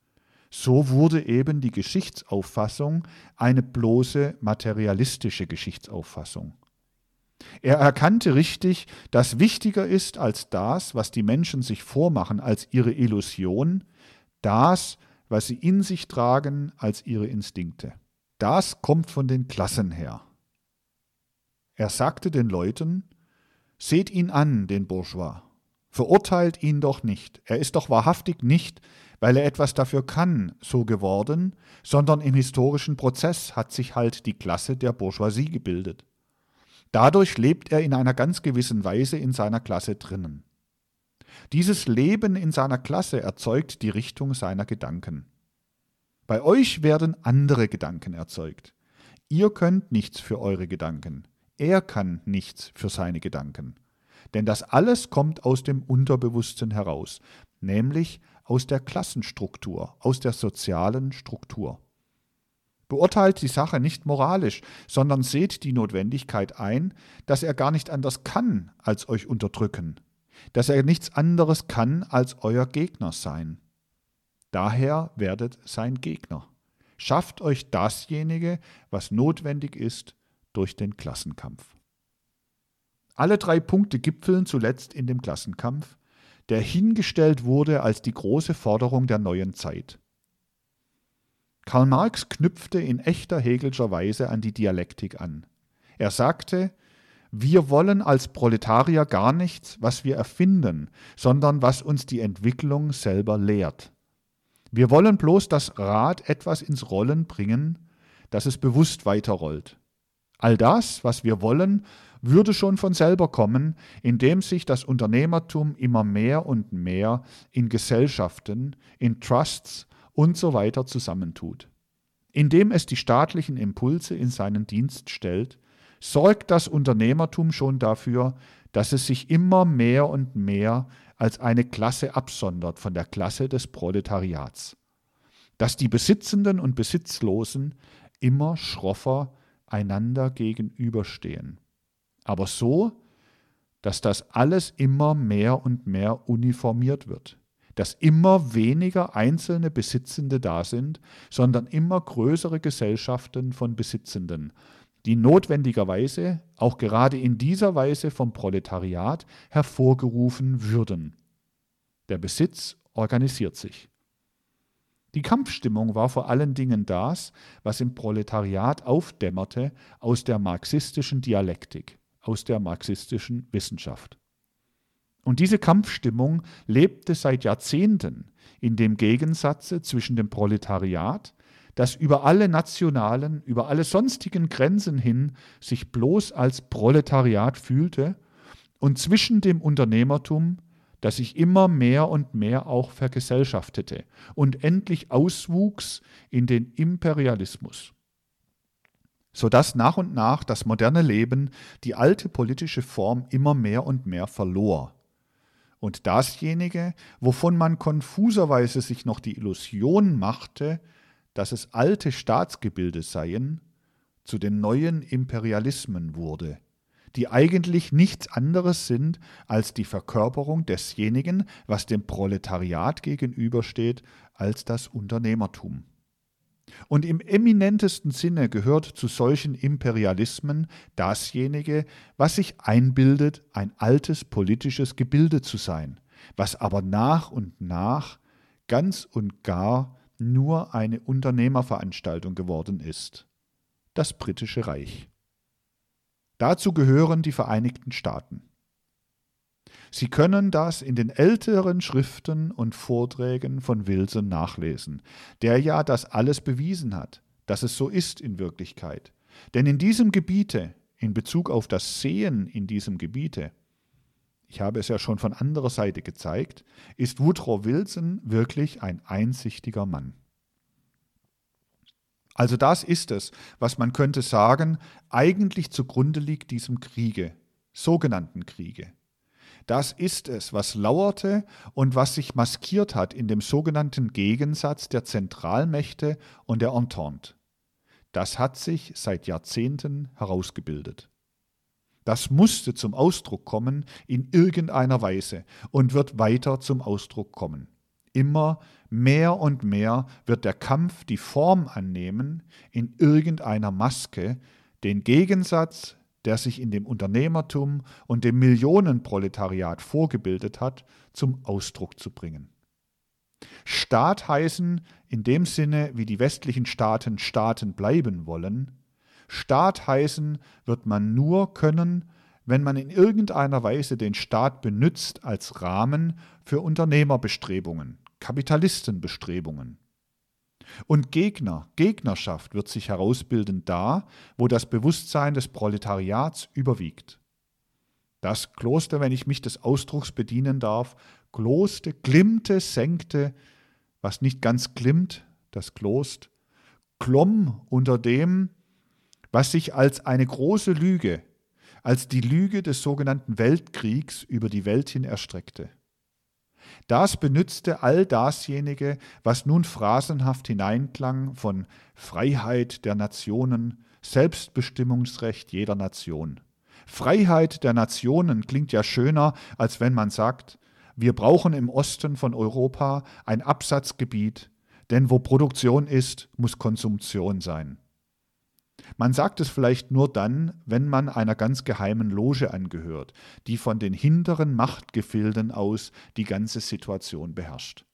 so wurde eben die Geschichtsauffassung eine bloße materialistische Geschichtsauffassung. Er erkannte richtig, dass wichtiger ist als das, was die Menschen sich vormachen, als ihre Illusion, das, was sie in sich tragen, als ihre Instinkte. Das kommt von den Klassen her. Er sagte den Leuten, Seht ihn an, den Bourgeois, verurteilt ihn doch nicht, er ist doch wahrhaftig nicht, weil er etwas dafür kann, so geworden, sondern im historischen Prozess hat sich halt die Klasse der Bourgeoisie gebildet. Dadurch lebt er in einer ganz gewissen Weise in seiner Klasse drinnen. Dieses Leben in seiner Klasse erzeugt die Richtung seiner Gedanken. Bei euch werden andere Gedanken erzeugt. Ihr könnt nichts für eure Gedanken. Er kann nichts für seine Gedanken. Denn das alles kommt aus dem Unterbewussten heraus, nämlich aus der Klassenstruktur, aus der sozialen Struktur. Beurteilt die Sache nicht moralisch, sondern seht die Notwendigkeit ein, dass er gar nicht anders kann, als euch unterdrücken, dass er nichts anderes kann, als euer Gegner sein. Daher werdet sein Gegner. Schafft euch dasjenige, was notwendig ist, durch den Klassenkampf. Alle drei Punkte gipfeln zuletzt in dem Klassenkampf, der hingestellt wurde als die große Forderung der neuen Zeit. Karl Marx knüpfte in echter Hegelscher Weise an die Dialektik an. Er sagte, wir wollen als Proletarier gar nichts, was wir erfinden, sondern was uns die Entwicklung selber lehrt. Wir wollen bloß das Rad etwas ins Rollen bringen, dass es bewusst weiterrollt. All das, was wir wollen, würde schon von selber kommen, indem sich das Unternehmertum immer mehr und mehr in Gesellschaften, in Trusts und so weiter zusammentut. Indem es die staatlichen Impulse in seinen Dienst stellt, sorgt das Unternehmertum schon dafür, dass es sich immer mehr und mehr als eine Klasse absondert von der Klasse des Proletariats, dass die Besitzenden und Besitzlosen immer schroffer einander gegenüberstehen. Aber so, dass das alles immer mehr und mehr uniformiert wird, dass immer weniger einzelne Besitzende da sind, sondern immer größere Gesellschaften von Besitzenden, die notwendigerweise auch gerade in dieser Weise vom Proletariat hervorgerufen würden. Der Besitz organisiert sich. Die Kampfstimmung war vor allen Dingen das, was im Proletariat aufdämmerte aus der marxistischen Dialektik, aus der marxistischen Wissenschaft. Und diese Kampfstimmung lebte seit Jahrzehnten in dem Gegensatze zwischen dem Proletariat, das über alle nationalen, über alle sonstigen Grenzen hin sich bloß als Proletariat fühlte, und zwischen dem Unternehmertum, das sich immer mehr und mehr auch vergesellschaftete und endlich auswuchs in den Imperialismus sodass nach und nach das moderne Leben die alte politische Form immer mehr und mehr verlor und dasjenige, wovon man konfuserweise sich noch die Illusion machte, dass es alte Staatsgebilde seien, zu den neuen Imperialismen wurde, die eigentlich nichts anderes sind als die Verkörperung desjenigen, was dem Proletariat gegenübersteht, als das Unternehmertum. Und im eminentesten Sinne gehört zu solchen Imperialismen dasjenige, was sich einbildet, ein altes politisches Gebilde zu sein, was aber nach und nach ganz und gar nur eine Unternehmerveranstaltung geworden ist. Das britische Reich. Dazu gehören die Vereinigten Staaten. Sie können das in den älteren Schriften und Vorträgen von Wilson nachlesen, der ja das alles bewiesen hat, dass es so ist in Wirklichkeit. Denn in diesem Gebiete, in Bezug auf das Sehen in diesem Gebiete, ich habe es ja schon von anderer Seite gezeigt, ist Woodrow Wilson wirklich ein einsichtiger Mann. Also das ist es, was man könnte sagen, eigentlich zugrunde liegt diesem Kriege, sogenannten Kriege. Das ist es, was lauerte und was sich maskiert hat in dem sogenannten Gegensatz der Zentralmächte und der Entente. Das hat sich seit Jahrzehnten herausgebildet. Das musste zum Ausdruck kommen in irgendeiner Weise und wird weiter zum Ausdruck kommen. Immer mehr und mehr wird der Kampf die Form annehmen, in irgendeiner Maske den Gegensatz der sich in dem Unternehmertum und dem Millionenproletariat vorgebildet hat, zum Ausdruck zu bringen. Staat heißen in dem Sinne, wie die westlichen Staaten Staaten bleiben wollen, Staat heißen wird man nur können, wenn man in irgendeiner Weise den Staat benützt als Rahmen für Unternehmerbestrebungen, Kapitalistenbestrebungen. Und Gegner, Gegnerschaft wird sich herausbilden da, wo das Bewusstsein des Proletariats überwiegt. Das Kloster, wenn ich mich des Ausdrucks bedienen darf, gloste, glimmte, senkte, was nicht ganz glimmt, das Klost, klomm unter dem, was sich als eine große Lüge, als die Lüge des sogenannten Weltkriegs über die Welt hin erstreckte. Das benützte all dasjenige, was nun phrasenhaft hineinklang von Freiheit der Nationen, Selbstbestimmungsrecht jeder Nation. Freiheit der Nationen klingt ja schöner, als wenn man sagt, wir brauchen im Osten von Europa ein Absatzgebiet, denn wo Produktion ist, muss Konsumtion sein. Man sagt es vielleicht nur dann, wenn man einer ganz geheimen Loge angehört, die von den hinteren Machtgefilden aus die ganze Situation beherrscht.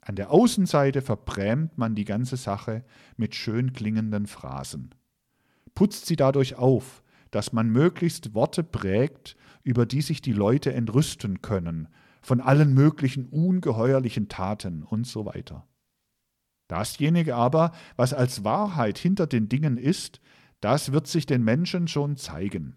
An der Außenseite verbrämt man die ganze Sache mit schön klingenden Phrasen, putzt sie dadurch auf, dass man möglichst Worte prägt, über die sich die Leute entrüsten können, von allen möglichen ungeheuerlichen Taten und so weiter. Dasjenige aber, was als Wahrheit hinter den Dingen ist, das wird sich den Menschen schon zeigen.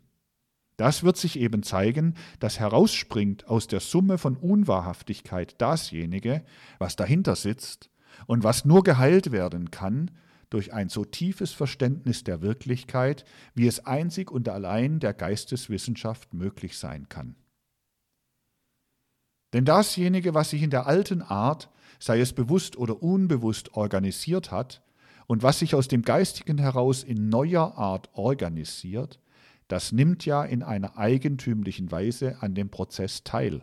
Das wird sich eben zeigen, dass herausspringt aus der Summe von Unwahrhaftigkeit dasjenige, was dahinter sitzt und was nur geheilt werden kann durch ein so tiefes Verständnis der Wirklichkeit, wie es einzig und allein der Geisteswissenschaft möglich sein kann. Denn dasjenige, was sich in der alten Art sei es bewusst oder unbewusst organisiert hat und was sich aus dem Geistigen heraus in neuer Art organisiert, das nimmt ja in einer eigentümlichen Weise an dem Prozess teil.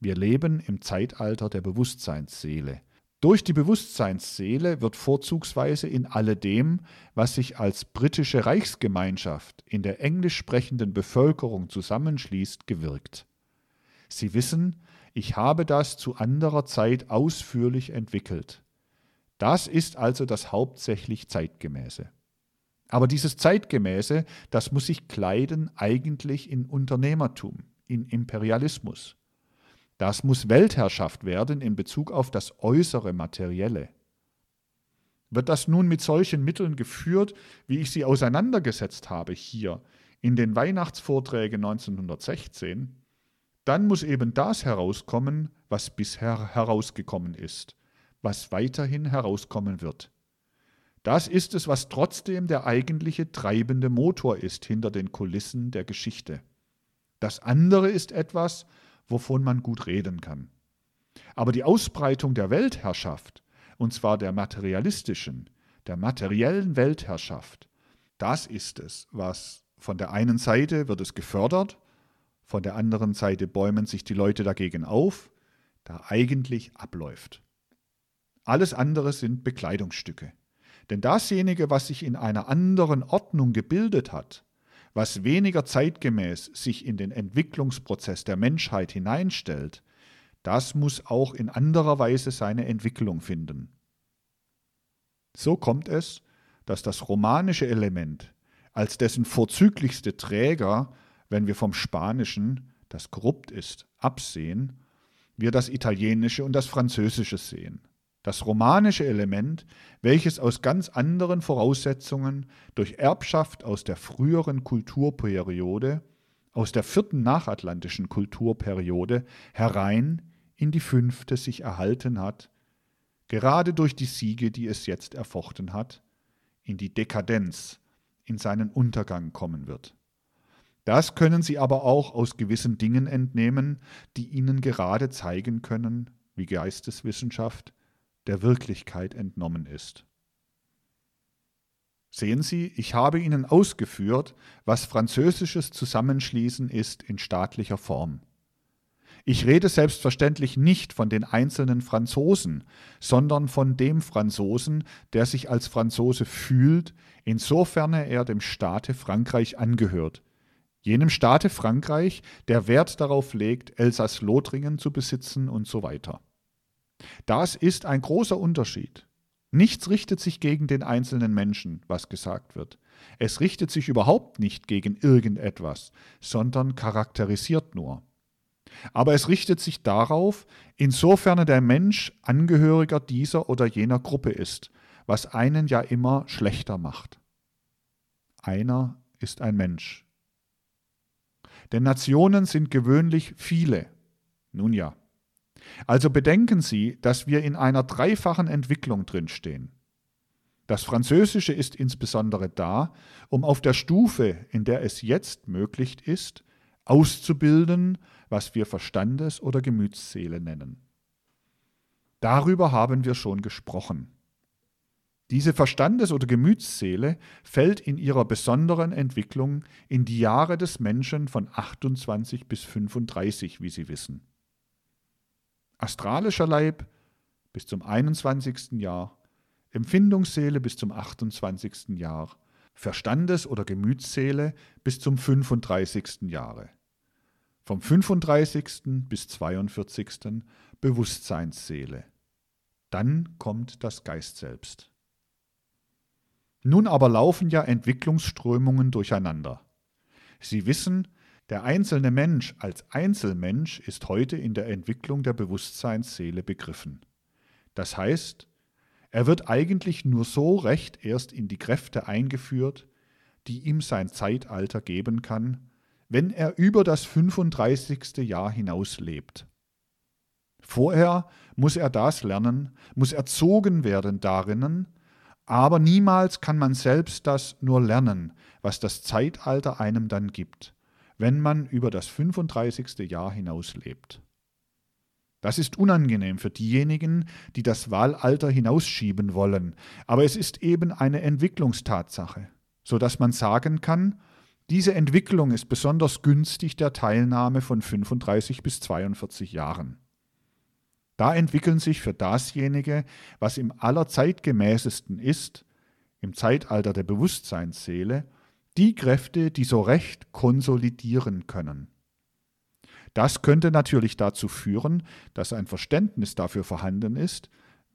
Wir leben im Zeitalter der Bewusstseinsseele, Durch die Bewusstseinsseele wird vorzugsweise in alledem, was sich als britische Reichsgemeinschaft in der englisch sprechenden Bevölkerung zusammenschließt, gewirkt. Sie wissen, ich habe das zu anderer Zeit ausführlich entwickelt. Das ist also das hauptsächlich Zeitgemäße. Aber dieses Zeitgemäße, das muss sich kleiden eigentlich in Unternehmertum, in Imperialismus. Das muss Weltherrschaft werden in Bezug auf das äußere Materielle. Wird das nun mit solchen Mitteln geführt, wie ich sie auseinandergesetzt habe hier in den Weihnachtsvorträgen 1916, dann muss eben das herauskommen, was bisher herausgekommen ist, was weiterhin herauskommen wird. Das ist es, was trotzdem der eigentliche treibende Motor ist hinter den Kulissen der Geschichte. Das andere ist etwas, wovon man gut reden kann. Aber die Ausbreitung der Weltherrschaft, und zwar der materialistischen, der materiellen Weltherrschaft, das ist es, was von der einen Seite wird es gefördert, von der anderen Seite bäumen sich die Leute dagegen auf, da eigentlich abläuft. Alles andere sind Bekleidungsstücke. Denn dasjenige, was sich in einer anderen Ordnung gebildet hat, was weniger zeitgemäß sich in den Entwicklungsprozess der Menschheit hineinstellt, das muss auch in anderer Weise seine Entwicklung finden. So kommt es, dass das romanische Element als dessen vorzüglichste Träger, wenn wir vom Spanischen, das korrupt ist, absehen, wir das Italienische und das Französische sehen. Das romanische Element, welches aus ganz anderen Voraussetzungen durch Erbschaft aus der früheren Kulturperiode, aus der vierten nachatlantischen Kulturperiode herein in die fünfte sich erhalten hat, gerade durch die Siege, die es jetzt erfochten hat, in die Dekadenz, in seinen Untergang kommen wird. Das können Sie aber auch aus gewissen Dingen entnehmen, die Ihnen gerade zeigen können, wie Geisteswissenschaft, der Wirklichkeit entnommen ist. Sehen Sie, ich habe Ihnen ausgeführt, was französisches Zusammenschließen ist in staatlicher Form. Ich rede selbstverständlich nicht von den einzelnen Franzosen, sondern von dem Franzosen, der sich als Franzose fühlt, insofern er dem Staate Frankreich angehört, jenem Staate Frankreich, der Wert darauf legt, Elsass-Lothringen zu besitzen und so weiter. Das ist ein großer Unterschied. Nichts richtet sich gegen den einzelnen Menschen, was gesagt wird. Es richtet sich überhaupt nicht gegen irgendetwas, sondern charakterisiert nur. Aber es richtet sich darauf, insofern der Mensch Angehöriger dieser oder jener Gruppe ist, was einen ja immer schlechter macht. Einer ist ein Mensch. Denn Nationen sind gewöhnlich viele. Nun ja. Also bedenken Sie, dass wir in einer dreifachen Entwicklung drinstehen. Das Französische ist insbesondere da, um auf der Stufe, in der es jetzt möglich ist, auszubilden, was wir Verstandes- oder Gemütsseele nennen. Darüber haben wir schon gesprochen. Diese Verstandes- oder Gemütsseele fällt in ihrer besonderen Entwicklung in die Jahre des Menschen von 28 bis 35, wie Sie wissen astralischer Leib bis zum 21. Jahr, Empfindungsseele bis zum 28. Jahr, Verstandes- oder Gemütsseele bis zum 35. Jahre. Vom 35. bis 42. Bewusstseinsseele. Dann kommt das Geist selbst. Nun aber laufen ja Entwicklungsströmungen durcheinander. Sie wissen, der einzelne Mensch als Einzelmensch ist heute in der Entwicklung der Bewusstseinsseele begriffen. Das heißt, er wird eigentlich nur so recht erst in die Kräfte eingeführt, die ihm sein Zeitalter geben kann, wenn er über das 35. Jahr hinaus lebt. Vorher muss er das lernen, muss erzogen werden darinnen, aber niemals kann man selbst das nur lernen, was das Zeitalter einem dann gibt wenn man über das 35. Jahr hinaus lebt. Das ist unangenehm für diejenigen, die das Wahlalter hinausschieben wollen, aber es ist eben eine Entwicklungstatsache, so dass man sagen kann, diese Entwicklung ist besonders günstig der Teilnahme von 35 bis 42 Jahren. Da entwickeln sich für dasjenige, was im allerzeitgemäßesten ist, im Zeitalter der Bewusstseinsseele, die Kräfte, die so recht konsolidieren können. Das könnte natürlich dazu führen, dass ein Verständnis dafür vorhanden ist,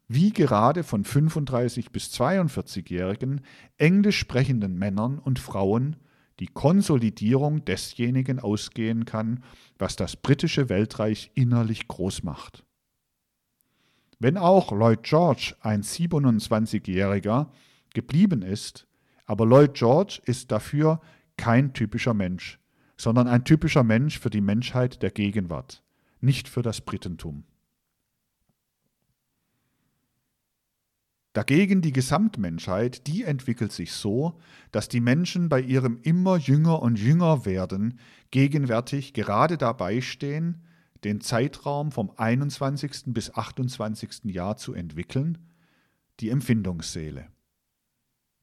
wie gerade von 35 bis 42-jährigen englisch sprechenden Männern und Frauen die Konsolidierung desjenigen ausgehen kann, was das britische Weltreich innerlich groß macht. Wenn auch Lloyd George ein 27-jähriger geblieben ist, aber Lloyd George ist dafür kein typischer Mensch, sondern ein typischer Mensch für die Menschheit der Gegenwart, nicht für das Britentum. Dagegen die Gesamtmenschheit, die entwickelt sich so, dass die Menschen bei ihrem immer jünger und jünger werden gegenwärtig gerade dabei stehen, den Zeitraum vom 21. bis 28. Jahr zu entwickeln, die Empfindungsseele.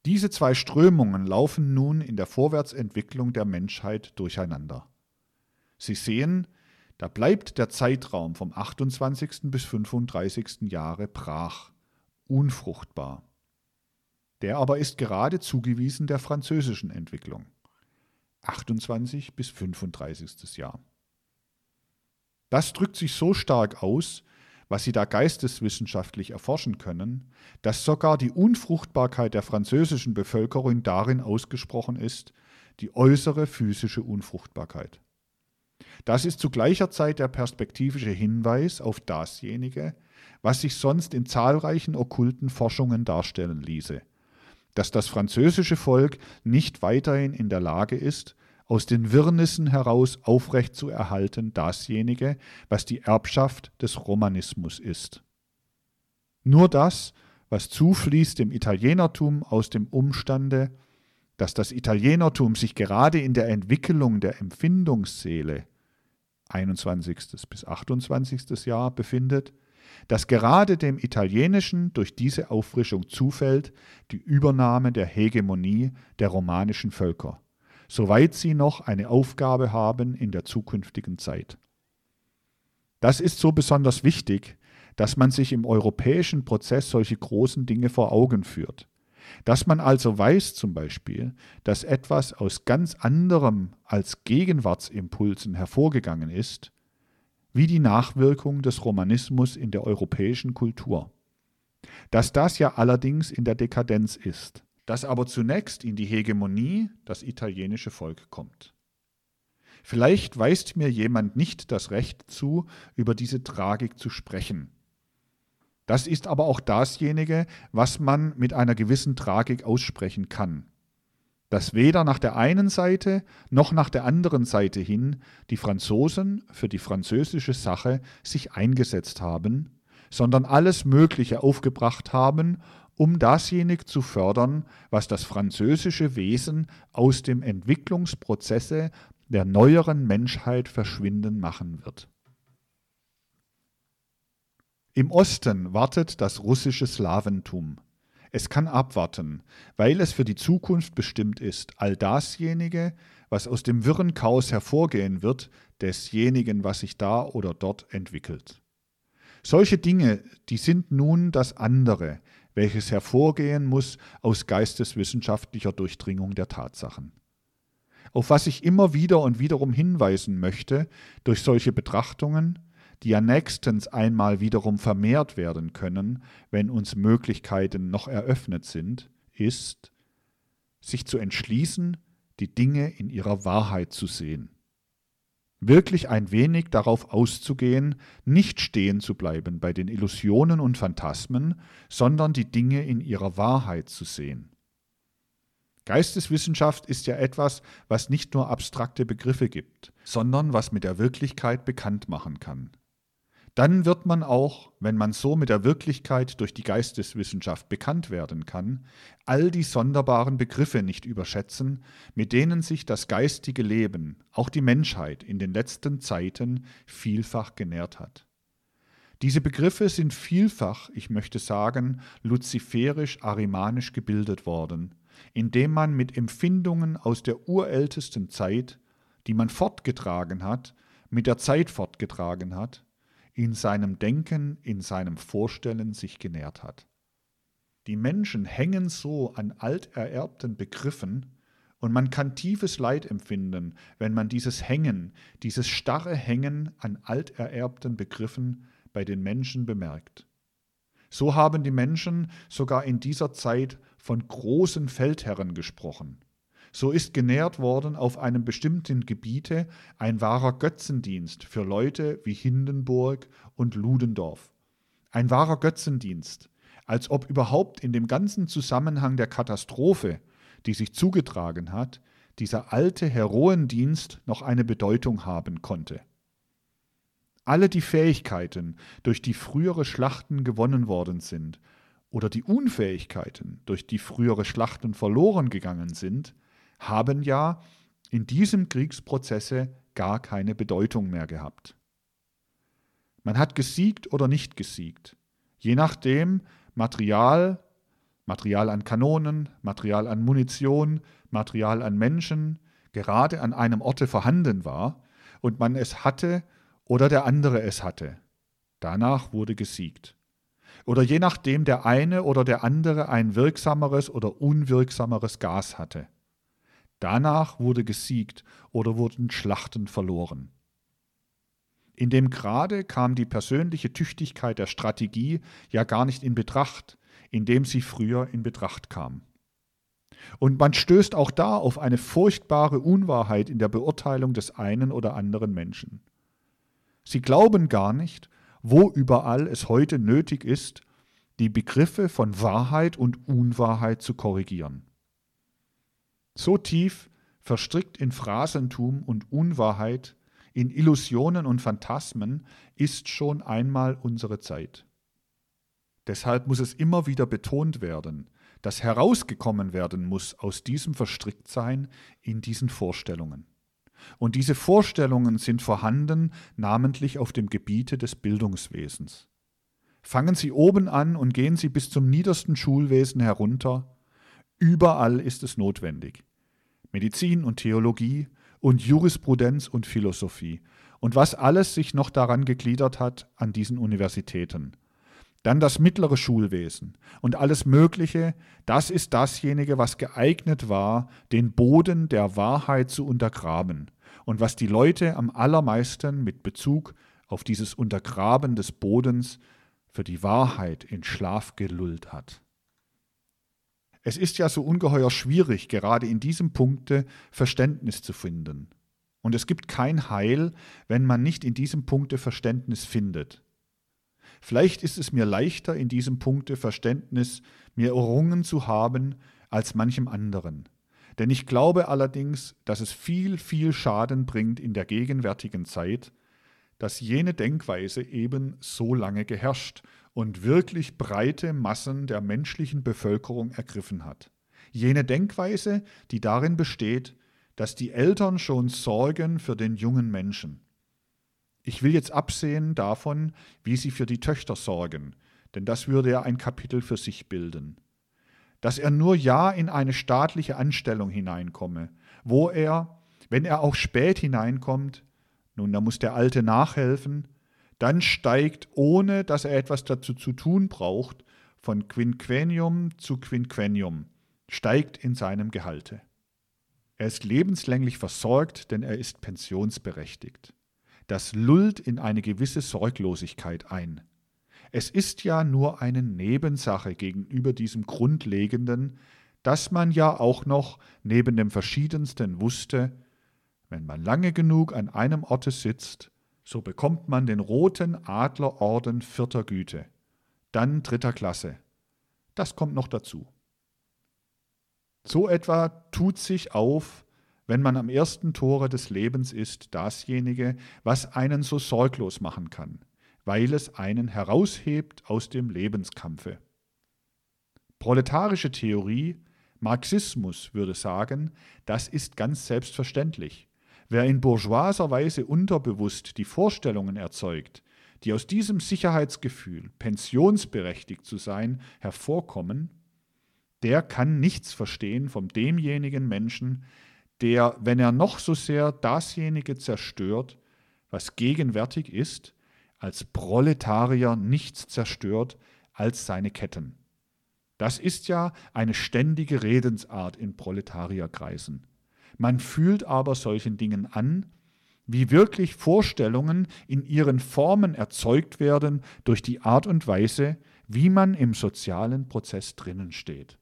Diese zwei Strömungen laufen nun in der Vorwärtsentwicklung der Menschheit durcheinander. Sie sehen, da bleibt der Zeitraum vom 28. bis 35. Jahre brach, unfruchtbar. Der aber ist gerade zugewiesen der französischen Entwicklung. 28 bis 35. Jahr. Das drückt sich so stark aus, was sie da geisteswissenschaftlich erforschen können, dass sogar die Unfruchtbarkeit der französischen Bevölkerung darin ausgesprochen ist, die äußere physische Unfruchtbarkeit. Das ist zu gleicher Zeit der perspektivische Hinweis auf dasjenige, was sich sonst in zahlreichen okkulten Forschungen darstellen ließe, dass das französische Volk nicht weiterhin in der Lage ist, aus den Wirrnissen heraus aufrecht zu erhalten dasjenige, was die Erbschaft des Romanismus ist. Nur das, was zufließt dem Italienertum aus dem Umstande, dass das Italienertum sich gerade in der Entwicklung der Empfindungsseele 21. bis 28. Jahr befindet, dass gerade dem Italienischen durch diese Auffrischung zufällt die Übernahme der Hegemonie der romanischen Völker soweit sie noch eine Aufgabe haben in der zukünftigen Zeit. Das ist so besonders wichtig, dass man sich im europäischen Prozess solche großen Dinge vor Augen führt. Dass man also weiß zum Beispiel, dass etwas aus ganz anderem als Gegenwartsimpulsen hervorgegangen ist, wie die Nachwirkung des Romanismus in der europäischen Kultur. Dass das ja allerdings in der Dekadenz ist dass aber zunächst in die Hegemonie das italienische Volk kommt. Vielleicht weist mir jemand nicht das Recht zu, über diese Tragik zu sprechen. Das ist aber auch dasjenige, was man mit einer gewissen Tragik aussprechen kann. Dass weder nach der einen Seite noch nach der anderen Seite hin die Franzosen für die französische Sache sich eingesetzt haben, sondern alles Mögliche aufgebracht haben, um dasjenige zu fördern, was das französische Wesen aus dem Entwicklungsprozesse der neueren Menschheit verschwinden machen wird. Im Osten wartet das russische Slawentum. Es kann abwarten, weil es für die Zukunft bestimmt ist, all dasjenige, was aus dem wirren Chaos hervorgehen wird, desjenigen, was sich da oder dort entwickelt. Solche Dinge, die sind nun das andere, welches hervorgehen muss aus geisteswissenschaftlicher Durchdringung der Tatsachen. Auf was ich immer wieder und wiederum hinweisen möchte durch solche Betrachtungen, die ja nächstens einmal wiederum vermehrt werden können, wenn uns Möglichkeiten noch eröffnet sind, ist, sich zu entschließen, die Dinge in ihrer Wahrheit zu sehen wirklich ein wenig darauf auszugehen, nicht stehen zu bleiben bei den Illusionen und Phantasmen, sondern die Dinge in ihrer Wahrheit zu sehen. Geisteswissenschaft ist ja etwas, was nicht nur abstrakte Begriffe gibt, sondern was mit der Wirklichkeit bekannt machen kann. Dann wird man auch, wenn man so mit der Wirklichkeit durch die Geisteswissenschaft bekannt werden kann, all die sonderbaren Begriffe nicht überschätzen, mit denen sich das geistige Leben, auch die Menschheit in den letzten Zeiten vielfach genährt hat. Diese Begriffe sind vielfach, ich möchte sagen, luziferisch-arimanisch gebildet worden, indem man mit Empfindungen aus der urältesten Zeit, die man fortgetragen hat, mit der Zeit fortgetragen hat, in seinem Denken, in seinem Vorstellen sich genährt hat. Die Menschen hängen so an altererbten Begriffen, und man kann tiefes Leid empfinden, wenn man dieses Hängen, dieses starre Hängen an altererbten Begriffen bei den Menschen bemerkt. So haben die Menschen sogar in dieser Zeit von großen Feldherren gesprochen. So ist genährt worden auf einem bestimmten Gebiete ein wahrer Götzendienst für Leute wie Hindenburg und Ludendorff. Ein wahrer Götzendienst, als ob überhaupt in dem ganzen Zusammenhang der Katastrophe, die sich zugetragen hat, dieser alte Heroendienst noch eine Bedeutung haben konnte. Alle die Fähigkeiten, durch die frühere Schlachten gewonnen worden sind, oder die Unfähigkeiten, durch die frühere Schlachten verloren gegangen sind, haben ja in diesem Kriegsprozesse gar keine Bedeutung mehr gehabt. Man hat gesiegt oder nicht gesiegt, je nachdem Material, Material an Kanonen, Material an Munition, Material an Menschen gerade an einem Orte vorhanden war und man es hatte oder der andere es hatte. Danach wurde gesiegt. Oder je nachdem der eine oder der andere ein wirksameres oder unwirksameres Gas hatte. Danach wurde gesiegt oder wurden Schlachten verloren. In dem Grade kam die persönliche Tüchtigkeit der Strategie ja gar nicht in Betracht, indem sie früher in Betracht kam. Und man stößt auch da auf eine furchtbare Unwahrheit in der Beurteilung des einen oder anderen Menschen. Sie glauben gar nicht, wo überall es heute nötig ist, die Begriffe von Wahrheit und Unwahrheit zu korrigieren. So tief verstrickt in Phrasentum und Unwahrheit, in Illusionen und Phantasmen ist schon einmal unsere Zeit. Deshalb muss es immer wieder betont werden, dass herausgekommen werden muss aus diesem Verstricktsein in diesen Vorstellungen. Und diese Vorstellungen sind vorhanden, namentlich auf dem Gebiete des Bildungswesens. Fangen Sie oben an und gehen Sie bis zum niedersten Schulwesen herunter, Überall ist es notwendig. Medizin und Theologie und Jurisprudenz und Philosophie und was alles sich noch daran gegliedert hat an diesen Universitäten. Dann das mittlere Schulwesen und alles Mögliche, das ist dasjenige, was geeignet war, den Boden der Wahrheit zu untergraben und was die Leute am allermeisten mit Bezug auf dieses Untergraben des Bodens für die Wahrheit in Schlaf gelullt hat. Es ist ja so ungeheuer schwierig, gerade in diesem Punkte Verständnis zu finden. Und es gibt kein Heil, wenn man nicht in diesem Punkte Verständnis findet. Vielleicht ist es mir leichter, in diesem Punkte Verständnis mir errungen zu haben als manchem anderen. Denn ich glaube allerdings, dass es viel, viel Schaden bringt in der gegenwärtigen Zeit, dass jene Denkweise eben so lange geherrscht und wirklich breite Massen der menschlichen Bevölkerung ergriffen hat. Jene Denkweise, die darin besteht, dass die Eltern schon sorgen für den jungen Menschen. Ich will jetzt absehen davon, wie sie für die Töchter sorgen, denn das würde ja ein Kapitel für sich bilden. Dass er nur ja in eine staatliche Anstellung hineinkomme, wo er, wenn er auch spät hineinkommt, nun, da muss der Alte nachhelfen, dann steigt, ohne dass er etwas dazu zu tun braucht, von Quinquennium zu Quinquennium, steigt in seinem Gehalte. Er ist lebenslänglich versorgt, denn er ist pensionsberechtigt. Das lullt in eine gewisse Sorglosigkeit ein. Es ist ja nur eine Nebensache gegenüber diesem Grundlegenden, dass man ja auch noch neben dem Verschiedensten wusste, wenn man lange genug an einem Orte sitzt, so bekommt man den roten Adlerorden vierter Güte, dann dritter Klasse. Das kommt noch dazu. So etwa tut sich auf, wenn man am ersten Tore des Lebens ist, dasjenige, was einen so sorglos machen kann, weil es einen heraushebt aus dem Lebenskampfe. Proletarische Theorie, Marxismus würde sagen, das ist ganz selbstverständlich. Wer in bourgeoiser Weise unterbewusst die Vorstellungen erzeugt, die aus diesem Sicherheitsgefühl, pensionsberechtigt zu sein, hervorkommen, der kann nichts verstehen von demjenigen Menschen, der, wenn er noch so sehr dasjenige zerstört, was gegenwärtig ist, als Proletarier nichts zerstört als seine Ketten. Das ist ja eine ständige Redensart in Proletarierkreisen. Man fühlt aber solchen Dingen an, wie wirklich Vorstellungen in ihren Formen erzeugt werden durch die Art und Weise, wie man im sozialen Prozess drinnen steht.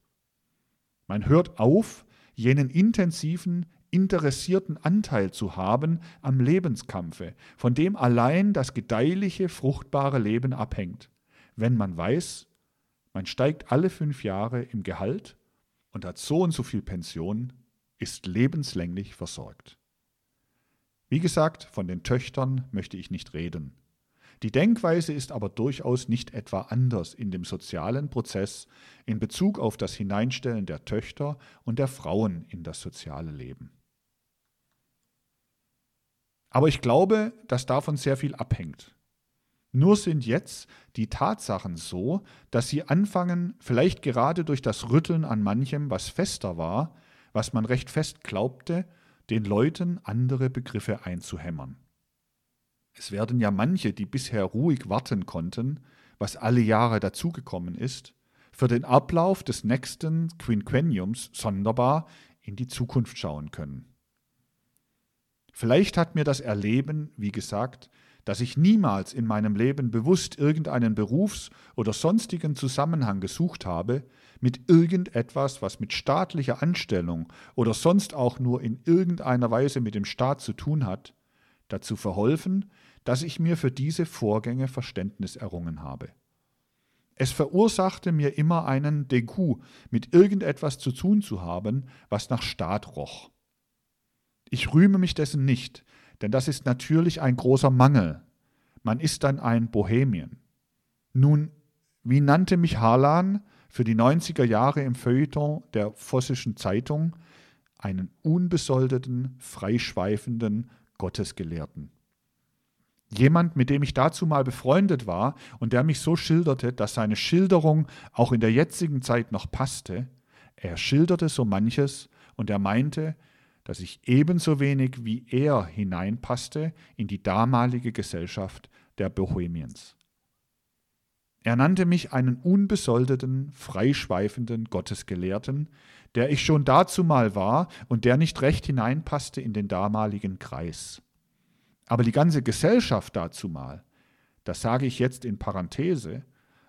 Man hört auf, jenen intensiven, interessierten Anteil zu haben am Lebenskampfe, von dem allein das gedeihliche, fruchtbare Leben abhängt, wenn man weiß, man steigt alle fünf Jahre im Gehalt und hat so und so viel Pension, ist lebenslänglich versorgt. Wie gesagt, von den Töchtern möchte ich nicht reden. Die Denkweise ist aber durchaus nicht etwa anders in dem sozialen Prozess in Bezug auf das Hineinstellen der Töchter und der Frauen in das soziale Leben. Aber ich glaube, dass davon sehr viel abhängt. Nur sind jetzt die Tatsachen so, dass sie anfangen, vielleicht gerade durch das Rütteln an manchem, was fester war, was man recht fest glaubte, den Leuten andere Begriffe einzuhämmern. Es werden ja manche, die bisher ruhig warten konnten, was alle Jahre dazugekommen ist, für den Ablauf des nächsten Quinquenniums sonderbar in die Zukunft schauen können. Vielleicht hat mir das Erleben, wie gesagt, dass ich niemals in meinem Leben bewusst irgendeinen Berufs- oder sonstigen Zusammenhang gesucht habe, mit irgendetwas, was mit staatlicher Anstellung oder sonst auch nur in irgendeiner Weise mit dem Staat zu tun hat, dazu verholfen, dass ich mir für diese Vorgänge Verständnis errungen habe. Es verursachte mir immer einen Degout, mit irgendetwas zu tun zu haben, was nach Staat roch. Ich rühme mich dessen nicht, denn das ist natürlich ein großer Mangel. Man ist dann ein Bohemien. Nun, wie nannte mich Harlan für die 90er Jahre im Feuilleton der Vossischen Zeitung einen unbesoldeten, freischweifenden Gottesgelehrten? Jemand, mit dem ich dazu mal befreundet war und der mich so schilderte, dass seine Schilderung auch in der jetzigen Zeit noch passte, er schilderte so manches und er meinte, dass ich ebenso wenig wie er hineinpasste in die damalige Gesellschaft der Bohemiens. Er nannte mich einen unbesoldeten, freischweifenden Gottesgelehrten, der ich schon dazumal war und der nicht recht hineinpasste in den damaligen Kreis. Aber die ganze Gesellschaft dazumal, das sage ich jetzt in Parenthese,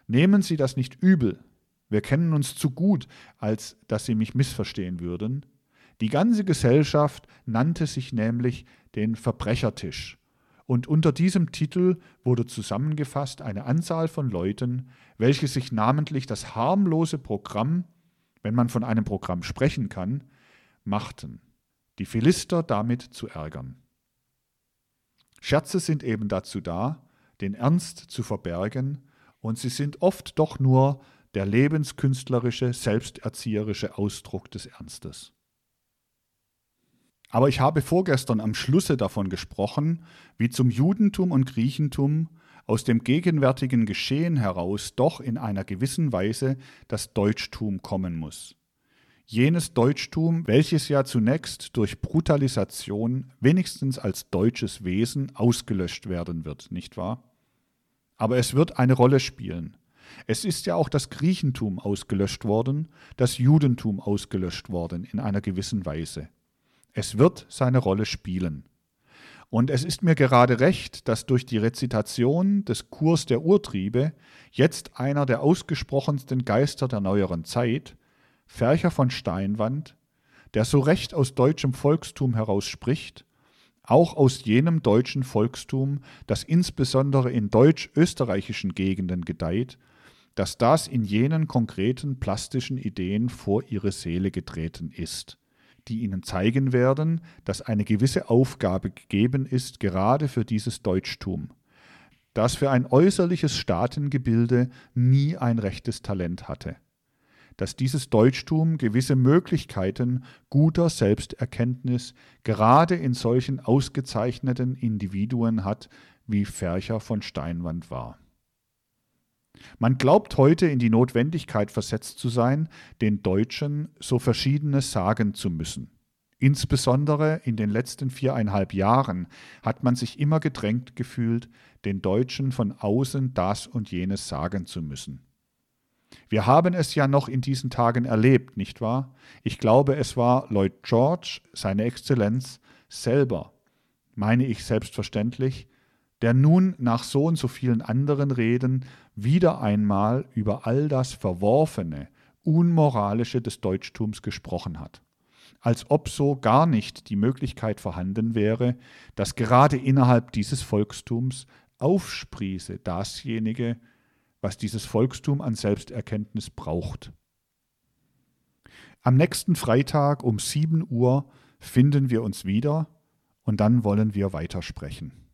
nehmen Sie das nicht übel. Wir kennen uns zu gut, als dass Sie mich missverstehen würden. Die ganze Gesellschaft nannte sich nämlich den Verbrechertisch. Und unter diesem Titel wurde zusammengefasst eine Anzahl von Leuten, welche sich namentlich das harmlose Programm, wenn man von einem Programm sprechen kann, machten, die Philister damit zu ärgern. Scherze sind eben dazu da, den Ernst zu verbergen, und sie sind oft doch nur der lebenskünstlerische, selbsterzieherische Ausdruck des Ernstes. Aber ich habe vorgestern am Schlusse davon gesprochen, wie zum Judentum und Griechentum aus dem gegenwärtigen Geschehen heraus doch in einer gewissen Weise das Deutschtum kommen muss. Jenes Deutschtum, welches ja zunächst durch Brutalisation wenigstens als deutsches Wesen ausgelöscht werden wird, nicht wahr? Aber es wird eine Rolle spielen. Es ist ja auch das Griechentum ausgelöscht worden, das Judentum ausgelöscht worden in einer gewissen Weise. Es wird seine Rolle spielen. Und es ist mir gerade recht, dass durch die Rezitation des Kurs der Urtriebe jetzt einer der ausgesprochensten Geister der neueren Zeit, Fercher von Steinwand, der so recht aus deutschem Volkstum heraus spricht, auch aus jenem deutschen Volkstum, das insbesondere in deutsch-österreichischen Gegenden gedeiht, dass das in jenen konkreten plastischen Ideen vor ihre Seele getreten ist die ihnen zeigen werden, dass eine gewisse Aufgabe gegeben ist, gerade für dieses Deutschtum, das für ein äußerliches Staatengebilde nie ein rechtes Talent hatte, dass dieses Deutschtum gewisse Möglichkeiten guter Selbsterkenntnis gerade in solchen ausgezeichneten Individuen hat, wie Fercher von Steinwand war. Man glaubt heute in die Notwendigkeit versetzt zu sein, den Deutschen so verschiedenes sagen zu müssen. Insbesondere in den letzten viereinhalb Jahren hat man sich immer gedrängt gefühlt, den Deutschen von außen das und jenes sagen zu müssen. Wir haben es ja noch in diesen Tagen erlebt, nicht wahr? Ich glaube, es war Lloyd George, seine Exzellenz, selber, meine ich selbstverständlich, der nun nach so und so vielen anderen Reden wieder einmal über all das Verworfene, Unmoralische des Deutschtums gesprochen hat. Als ob so gar nicht die Möglichkeit vorhanden wäre, dass gerade innerhalb dieses Volkstums aufsprieße dasjenige, was dieses Volkstum an Selbsterkenntnis braucht. Am nächsten Freitag um 7 Uhr finden wir uns wieder und dann wollen wir weitersprechen.